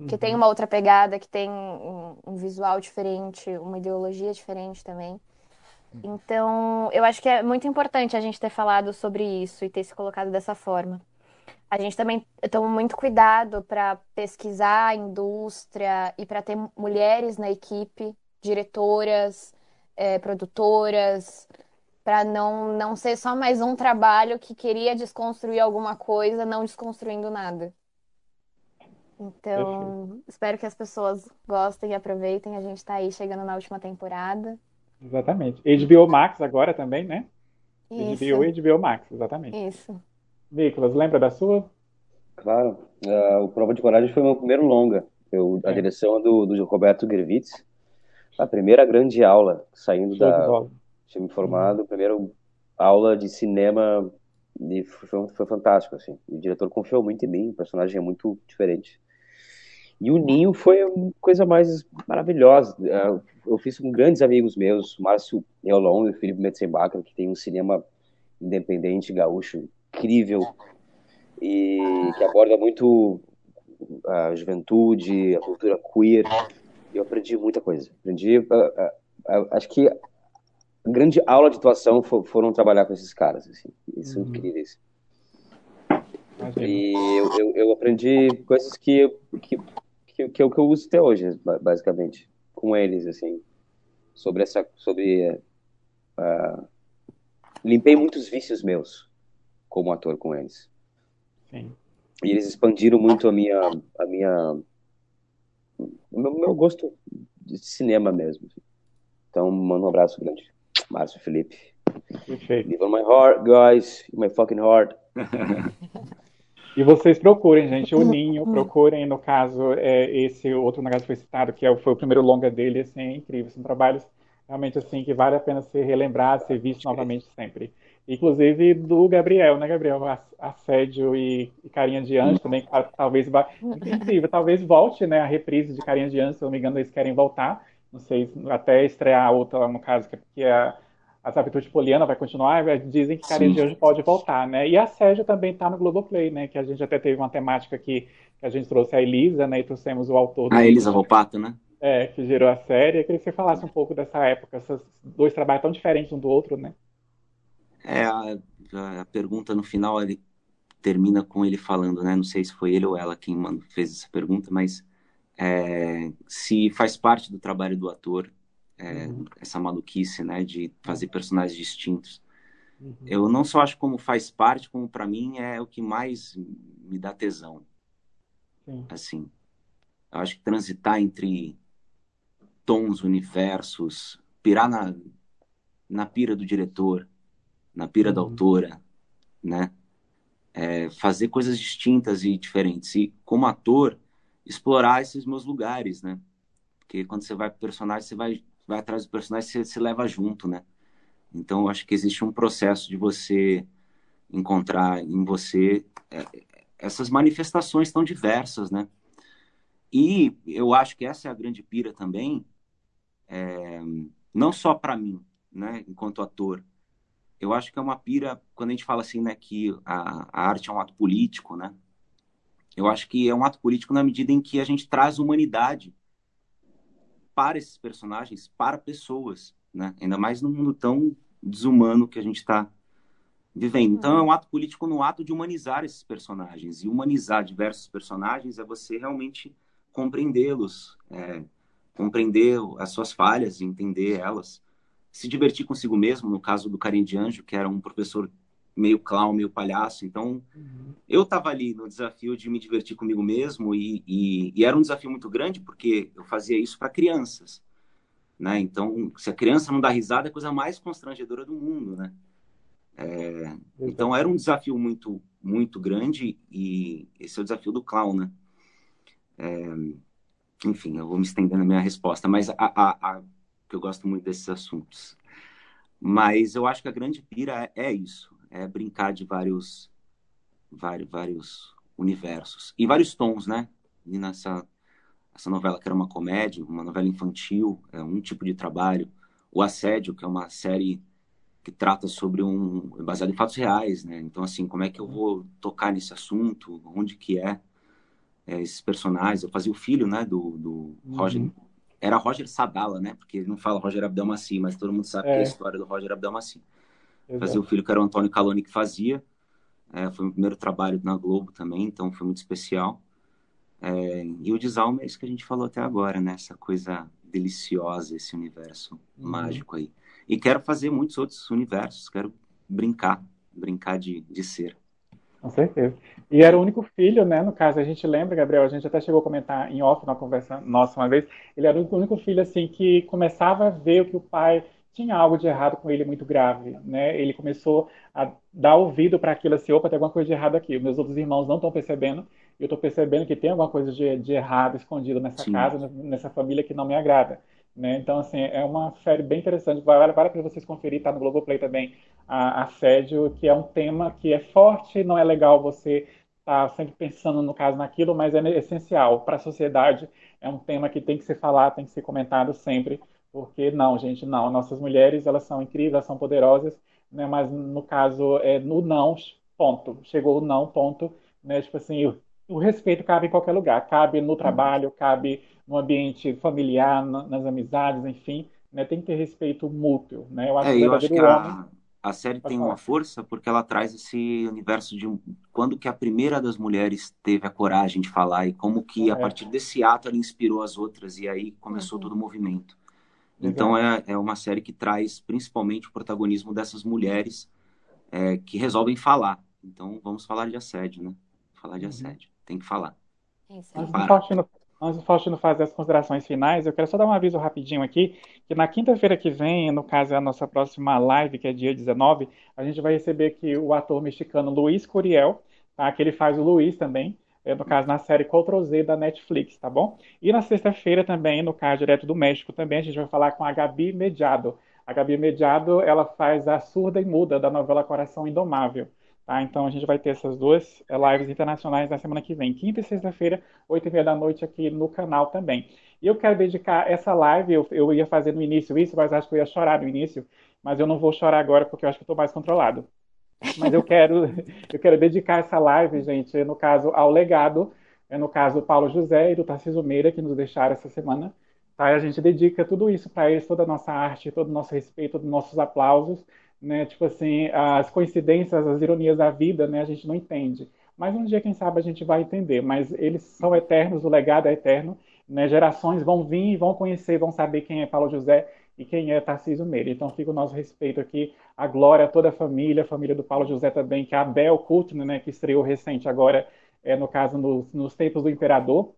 que tem uma outra pegada, que tem um, um visual diferente, uma ideologia diferente também. Então, eu acho que é muito importante a gente ter falado sobre isso e ter se colocado dessa forma. A gente também toma muito cuidado para pesquisar a indústria e para ter mulheres na equipe, diretoras, eh, produtoras, para não, não ser só mais um trabalho que queria desconstruir alguma coisa, não desconstruindo nada. Então, espero que as pessoas gostem e aproveitem. A gente tá aí chegando na última temporada. Exatamente. HBO Max agora também, né? Isso, HBO e HBO Max, exatamente. isso. Nicolas, lembra da sua? Claro. Ah, o Prova de Coragem foi meu primeiro longa. Eu, a É. direção é do, do Roberto Gervitz. A primeira grande aula, saindo Show da bola. time formado, a primeira aula de cinema e foi, foi fantástico, assim. O diretor confiou muito em mim, o personagem é muito diferente. E o Ninho foi a coisa mais maravilhosa. Ah, Eu fiz com grandes amigos meus, Márcio Eolon e o Felipe Metzenbacher, que tem um cinema independente gaúcho incrível e que aborda muito a juventude, a cultura queer. Eu aprendi muita coisa. Aprendi, acho que a grande aula de atuação fo- foram trabalhar com esses caras, assim. Eles são incríveis. Imagina. E eu, eu, eu aprendi coisas que, eu- que, que, que, eu, que eu uso até hoje, ba- basicamente, com eles, assim, sobre essa, sobre, ah, limpei muitos vícios meus como ator com eles. Sim. E eles expandiram muito a minha, a minha, o meu, meu gosto de cinema mesmo. assim. Então, mando um abraço grande. Márcio Felipe. Perfeito. Live on my heart, guys. My fucking heart. E vocês procurem, gente, o Ninho, procurem, no caso, é, esse outro negócio que foi citado, que é, o- foi o primeiro longa dele, assim, é incrível. São trabalhos realmente, assim, que vale a pena ser relembrado, ser visto novamente sempre. Inclusive do Gabriel, né, Gabriel? Ass- Assédio e, e Carinha de Anjo também, que talvez, incrível, talvez volte, né, a reprise de Carinha de Anjo, se não me engano, eles querem voltar, não sei, até estrear a outra, no caso, que é- que é a, a Sabitu de Poliana vai continuar, dizem que Carinha de Anjo pode voltar, né? E a Sérgio também está no Globoplay, né? Que a gente até teve uma temática aqui, que a gente trouxe a Elisa, né? E trouxemos o autor. A Elisa Volpato, né? É, que gerou a série. Eu queria que você falasse um pouco dessa época, esses dois trabalhos tão diferentes um do outro, né? É, a, a pergunta no final ele termina com ele falando, né? Não sei se foi ele ou ela quem fez essa pergunta, mas é, se faz parte do trabalho do ator é, uhum. essa maluquice, né, de fazer personagens distintos. Uhum. Eu não só acho como faz parte, como para mim é o que mais me dá tesão. Sim. Assim, eu acho que transitar entre tons, universos, pirar na, na pira do diretor, na pira uhum. da autora, né? É, fazer coisas distintas e diferentes. E, como ator, explorar esses meus lugares, né? Porque quando você vai pro personagem, você vai vai atrás do personagem, você se leva junto, né? Então, eu acho que existe um processo de você encontrar em você é, essas manifestações tão diversas, né? E eu acho que essa é a grande pira também, é, não só para mim, né, enquanto ator. Eu acho que é uma pira quando a gente fala assim, né, que a, a arte é um ato político, né? Eu acho que é um ato político na medida em que a gente traz humanidade para esses personagens, para pessoas, né? Ainda mais num mundo tão desumano que a gente está vivendo. Então é um ato político no ato de humanizar esses personagens. E humanizar diversos personagens é você realmente compreendê-los, é, compreender as suas falhas, entender elas, se divertir consigo mesmo. No caso do Carinho de Anjo, que era um professor meio clown, meio palhaço. Então, uhum. eu estava ali no desafio de me divertir comigo mesmo e, e, e, era um desafio muito grande porque eu fazia isso para crianças, né? Então, se a criança não dá risada, é a coisa mais constrangedora do mundo, né? É, então, era um desafio muito, muito grande e esse é o desafio do clown, né? É, enfim, eu vou me estendendo na minha resposta, mas a, a, a, eu gosto muito desses assuntos. Mas eu acho que a grande pira é, é isso é brincar de vários, vários, vários universos e vários tons, né? E nessa essa novela que era uma comédia, uma novela infantil, é um tipo de trabalho. O Assédio, que é uma série que trata sobre um baseado em fatos reais, né? Então assim, como é que eu vou tocar nesse assunto? Onde que é, é esses personagens? Eu fazia o filho, né, do, do uhum. Roger. Era Roger Sadala, né? Porque ele não fala Roger Abdelmaci, mas todo mundo sabe é. que é a história do Roger Abdelmaci. Exato. Fazia o filho que era o Antônio Caloni que fazia. É, foi o primeiro trabalho na Globo também, então foi muito especial. É, e o Desalma é isso que a gente falou até agora, né? Essa coisa deliciosa, esse universo uhum. mágico aí. E quero fazer muitos outros universos, quero brincar, brincar de, de ser. Com certeza. E era o único filho, né? No caso, a gente lembra, Gabriel, a gente até chegou a comentar em off na conversa nossa uma vez, ele era o único filho, assim, que começava a ver o que o pai tinha algo de errado com ele muito grave, né? Ele começou a dar ouvido para aquilo assim, opa, tem alguma coisa de errado aqui. Meus outros irmãos não estão percebendo, eu estou percebendo que tem alguma coisa de, de errado escondido nessa Sim. casa, nessa família que não me agrada. Né? Então, assim, é uma série bem interessante. Vale, vale para vocês conferir, tá no Globoplay também, a Assédio, que é um tema que é forte, não é legal você estar tá sempre pensando, no caso, naquilo, mas é essencial para a sociedade. É um tema que tem que ser falado, tem que ser comentado sempre, porque não, gente, não. Nossas mulheres, elas são incríveis, elas são poderosas, né? Mas no caso, é no não, ponto. Chegou o não, ponto. Né? Tipo assim, o, o respeito cabe em qualquer lugar. Cabe no trabalho, cabe no ambiente familiar, na, nas amizades, enfim. Né? Tem que ter respeito mútuo, né? Eu acho, é, eu acho que a, a série tem uma força porque ela traz esse universo de quando que a primeira das mulheres teve a coragem de falar e como que é. a partir desse ato ela inspirou as outras e aí começou uhum. todo o movimento. Então é, é uma série que traz principalmente o protagonismo dessas mulheres é, que resolvem falar. Então vamos falar de assédio, né? Falar de uhum. assédio. Tem que falar. Antes do, Faustino, antes do Faustino fazer as considerações finais, eu quero só dar um aviso rapidinho aqui, que na quinta-feira que vem, no caso é a nossa próxima live, que é dia 19, a gente vai receber aqui o ator mexicano Luiz Curiel, tá? que ele faz o Luiz também, é, no caso, na série Ctrl Z da Netflix, tá bom? E na sexta-feira também, no caso direto do México, também a gente vai falar com a Gabi Mediado. A Gabi Mediado, ela faz a surda e muda da novela Coração Indomável. Tá? Então a gente vai ter essas duas lives internacionais na semana que vem, quinta e sexta-feira, oito e meia da noite aqui no canal também. E eu quero dedicar essa live, eu, eu ia fazer no início isso, mas acho que eu ia chorar no início, mas eu não vou chorar agora porque eu acho que estou mais controlado. Mas eu quero, eu quero dedicar essa live, gente, no caso, ao legado, é no caso do Paulo José e do Tarcísio Meira, que nos deixaram essa semana. Tá? A gente dedica tudo isso para eles, toda a nossa arte, todo o nosso respeito, todos os nossos aplausos né? Tipo assim, as coincidências, as ironias da vida, né? A gente não entende. Mas um dia, quem sabe, a gente vai entender. Mas eles são eternos, o legado é eterno. Né? Gerações vão vir e vão conhecer, vão saber quem é Paulo José e quem é Tarcísio Meira. Então fica o nosso respeito aqui, a glória a toda a família, a família do Paulo José também, que é a Bel Kultner, né, que estreou recente agora, é, no caso, no, nos Tempos do Imperador.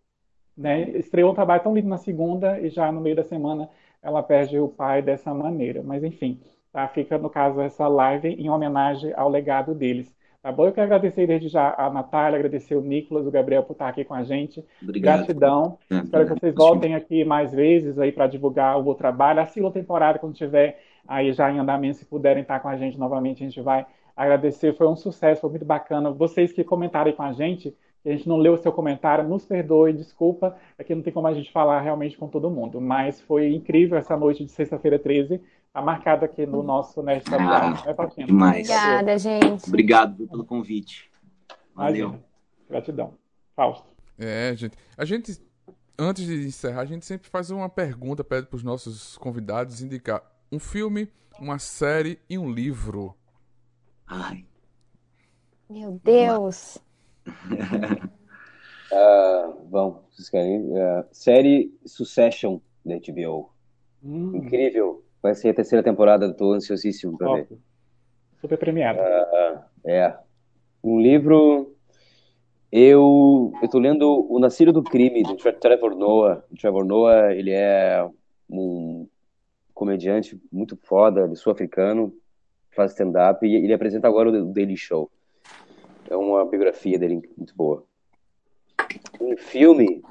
Né? Estreou um trabalho tão lindo na segunda e já no meio da semana ela perde o pai dessa maneira. Mas enfim, Tá? Fica, no caso, essa live em homenagem ao legado deles. Tá bom? Eu quero agradecer desde já a Natália, agradecer o Nicolas, o Gabriel por estar aqui com a gente. Obrigado. Gratidão. É, Espero que vocês voltem aqui mais vezes aí para divulgar o meu trabalho. A segunda temporada, quando tiver aí já em andamento, se puderem estar com a gente novamente, a gente vai agradecer. Foi um sucesso, foi muito bacana. Vocês que comentaram com a gente, que a gente não leu o seu comentário, nos perdoe, desculpa, é que não tem como a gente falar realmente com todo mundo. Mas foi incrível essa noite de sexta-feira 13 Tá marcado aqui no nosso Nerd ah, é, Demais. Obrigada, gente. Obrigado pelo convite. Valeu. Imagina. Gratidão. Fausto. É, gente. A gente, antes de encerrar, a gente sempre faz uma pergunta, pede para os nossos convidados indicar um filme, uma série e um livro. Ai. Meu Deus. uh, bom, vocês querem? Uh, série Succession da HBO. Hum. Incrível. Vai ser a terceira temporada, estou ansiosíssimo para ver. Super premiado. Uh, é. Um livro. Eu estou lendo O Nascido do Crime, do Trevor Noah. O Trevor Noah, ele é um comediante muito foda, ele sul-africano, faz stand-up e ele apresenta agora o Daily Show. É uma biografia dele muito boa. Um filme.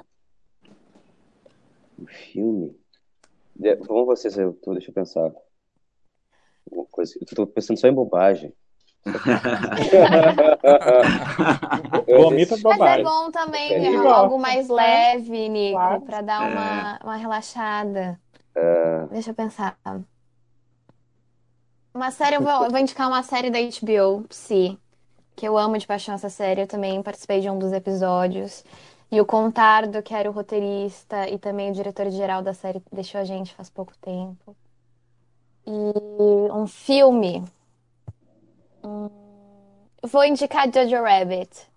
Um filme. Vamos vocês, eu tô, deixa eu pensar. Uma coisa, eu tô pensando só em bobagem. Vomita bobagem. Mas é bom também é, algo mais leve, Nico, claro. para dar uma, uma relaxada. É... Deixa eu pensar. Uma série, eu vou, eu vou indicar uma série da HBO, Psi, que eu amo de paixão essa série. Eu também participei de um dos episódios. E o Contardo, que era o roteirista e também o diretor-geral da série, deixou a gente faz pouco tempo. E um filme. Hum, vou indicar Jojo Rabbit.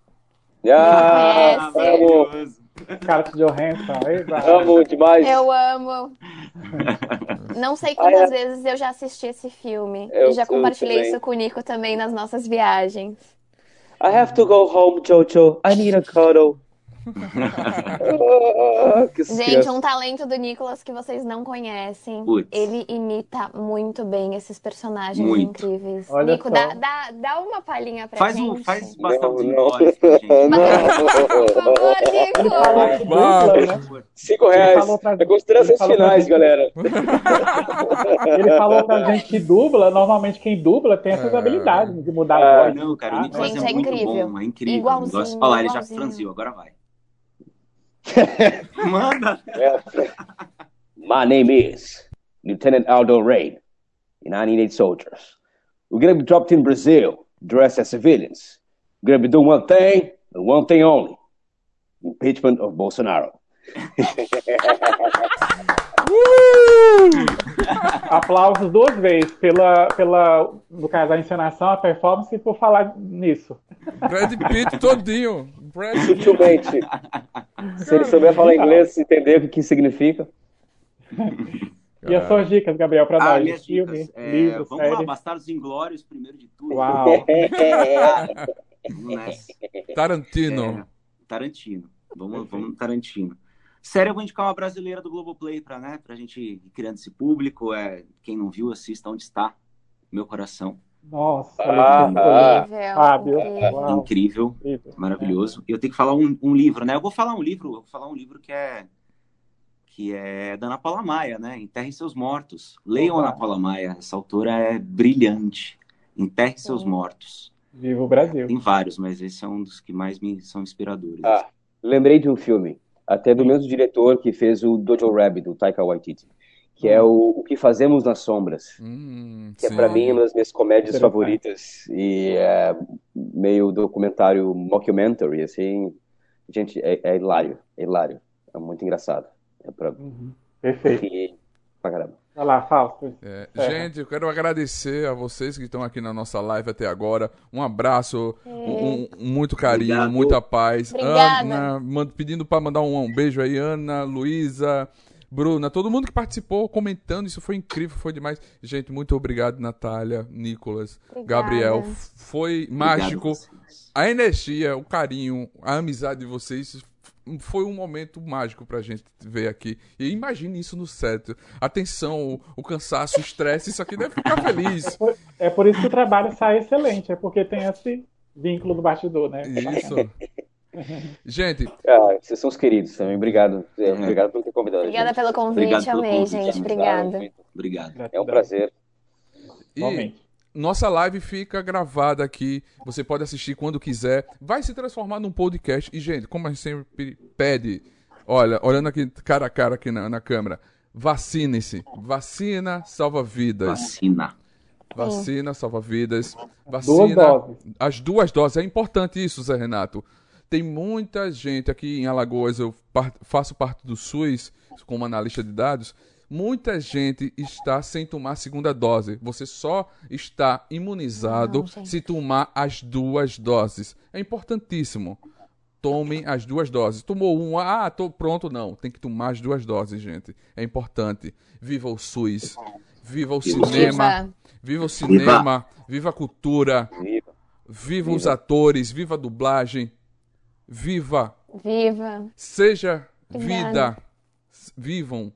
Ah, amo! Scarlett Johansson. Amo demais. Eu amo. Não sei quantas ah, é. vezes eu já assisti esse filme. Eu, e já compartilhei isso com o Nico também nas nossas viagens. I have to go home, Jojo. I need a cuddle. Gente, um talento do Nicolas que vocês não conhecem. Putz. Ele imita muito bem esses personagens muito. incríveis. Olha Nico, dá, dá, dá uma palhinha pra faz gente. Um, faz bastante não, não. gente. Por favor, Nico. Cinco reais. É considerações finais, galera. Ele falou pra gente que dubla. Normalmente quem dubla tem essas é. habilidades de mudar a voz. Não, cara, o Nicolas gente, é, é muito incrível. bom. É incrível. Igualzinho, Olha lá, ele já franziu, agora vai. Manda. My name is Lieutenant Aldo Rain, need eight soldiers. We're going to be dropped in Brazil, dressed as civilians. We're going to be doing one thing and one thing only impeachment of Bolsonaro. Aplausos duas vezes pela, pela, no caso, a encenação, a performance e por falar nisso. Brad Pitt todinho. Brad Sutilmente. Se ele souber falar inglês, entender o que significa. E as suas dicas, Gabriel, para ah, nós? Minhas Filme. É, livro, vamos série. lá, Bastardos Inglórios, primeiro de tudo. Uau! vamos nessa. Tarantino. É, Tarantino. Vamos, vamos no Tarantino. Série, eu vou indicar uma brasileira do Globoplay para né, a gente ir criando esse público. É, quem não viu, assista Onde Está Meu Coração. Nossa, ah, ah, incrível, incrível, incrível, maravilhoso. E eu tenho que falar um, um, livro, né? Eu vou falar um livro, vou falar um livro que é que é da Ana Paula Maia, né? Enterre seus mortos. Leiam Opa. Ana Paula Maia. Essa autora é brilhante. Enterre seus mortos. Viva o Brasil. Tem vários, mas esse é um dos que mais me são inspiradores. Ah, lembrei de um filme, até do mesmo diretor que fez o Dojo Rabbit, do Taika Waititi, que é o, o que Fazemos nas Sombras, Hum, que é sim. pra mim uma das minhas comédias favoritas e é meio documentário mockumentary, assim, gente, é, é hilário, é hilário, é muito engraçado, é pra Uhum. Perfeito. rir pra caramba. Vai lá, Fausto. É, É. Gente, eu quero agradecer a vocês que estão aqui na nossa live até agora. Um abraço, um, um- muito carinho, Obrigado. muita paz. Obrigada. Ana, pedindo para mandar um, um beijo aí, Ana, Luísa, Bruna, todo mundo que participou, comentando, isso foi incrível, foi demais. Gente, muito obrigado, Natália, Nicolas, Obrigada. Gabriel. Foi mágico. Obrigado. A energia, o carinho, a amizade de vocês foi um momento mágico pra gente ver aqui. E imagine isso no set. A tensão, o, o cansaço, o estresse, isso aqui deve ficar feliz. Por- É por isso que o trabalho sai excelente, é porque tem esse vínculo do bastidor, né? Isso. Gente, Ah, vocês são os queridos também, obrigado, é, obrigado por ter convidado Obrigada gente. pelo convite, Obrigado pelo amei, convite, gente. gente. Obrigada. Obrigado. É um prazer. e Realmente. Nossa live fica gravada aqui. Você pode assistir quando quiser. Vai se transformar num podcast. E, gente, como a gente sempre pede, olha, olhando aqui cara a cara aqui na, na câmera, vacine-se. Vacina salva vidas. Vacina. Vacina salva vidas. Duas Vacina. doses. As duas doses. É importante isso, Zé Renato. Tem muita gente aqui em Alagoas, eu faço parte do SUS como analista de dados. Muita gente está sem tomar a segunda dose. Você só está imunizado Não, se tomar as duas doses. É importantíssimo. Tomem as duas doses. Tomou uma, ah, tô pronto, não. Tem que tomar as duas doses, gente. É importante. Viva o SUS. Viva o Viva cinema. Viva. O cinema. Viva a cultura. Viva. Viva os atores, viva a dublagem, viva, Viva. seja vida, vivam,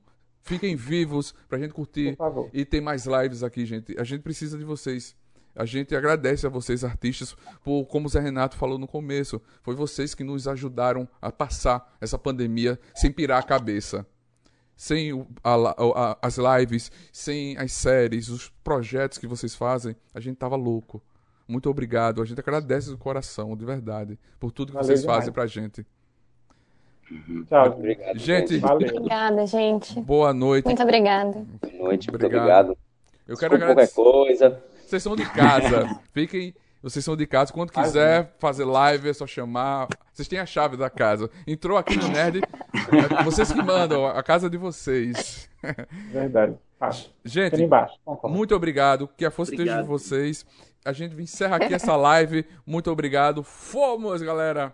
fiquem vivos pra gente curtir e ter mais lives aqui, gente. A gente precisa de vocês. A gente agradece a vocês, artistas, por, como o Zé Renato falou no começo, foi vocês que nos ajudaram a passar essa pandemia sem pirar a cabeça. Sem o- a a- as lives, sem as séries, os projetos que vocês fazem, a gente tava louco. Muito obrigado. A gente agradece do coração, de verdade, por tudo que Valeu vocês demais. fazem pra gente. Tchau. Obrigado, Gente, Valeu. Obrigada, gente. Boa noite. Muito obrigada. Boa noite, muito Obrigado. obrigado. Eu quero Desculpa qualquer agradecer. coisa. Vocês são de casa. Fiquem. Vocês são de casa. Quando quiser fazer live, é só chamar. Vocês têm a chave da casa. Entrou aqui no Nerd. Vocês que mandam, a casa de vocês. Verdade. Ali Gente, muito obrigado. Que a força esteja de Obrigado. vocês. A gente encerra aqui essa live. Muito obrigado. Fomos, galera!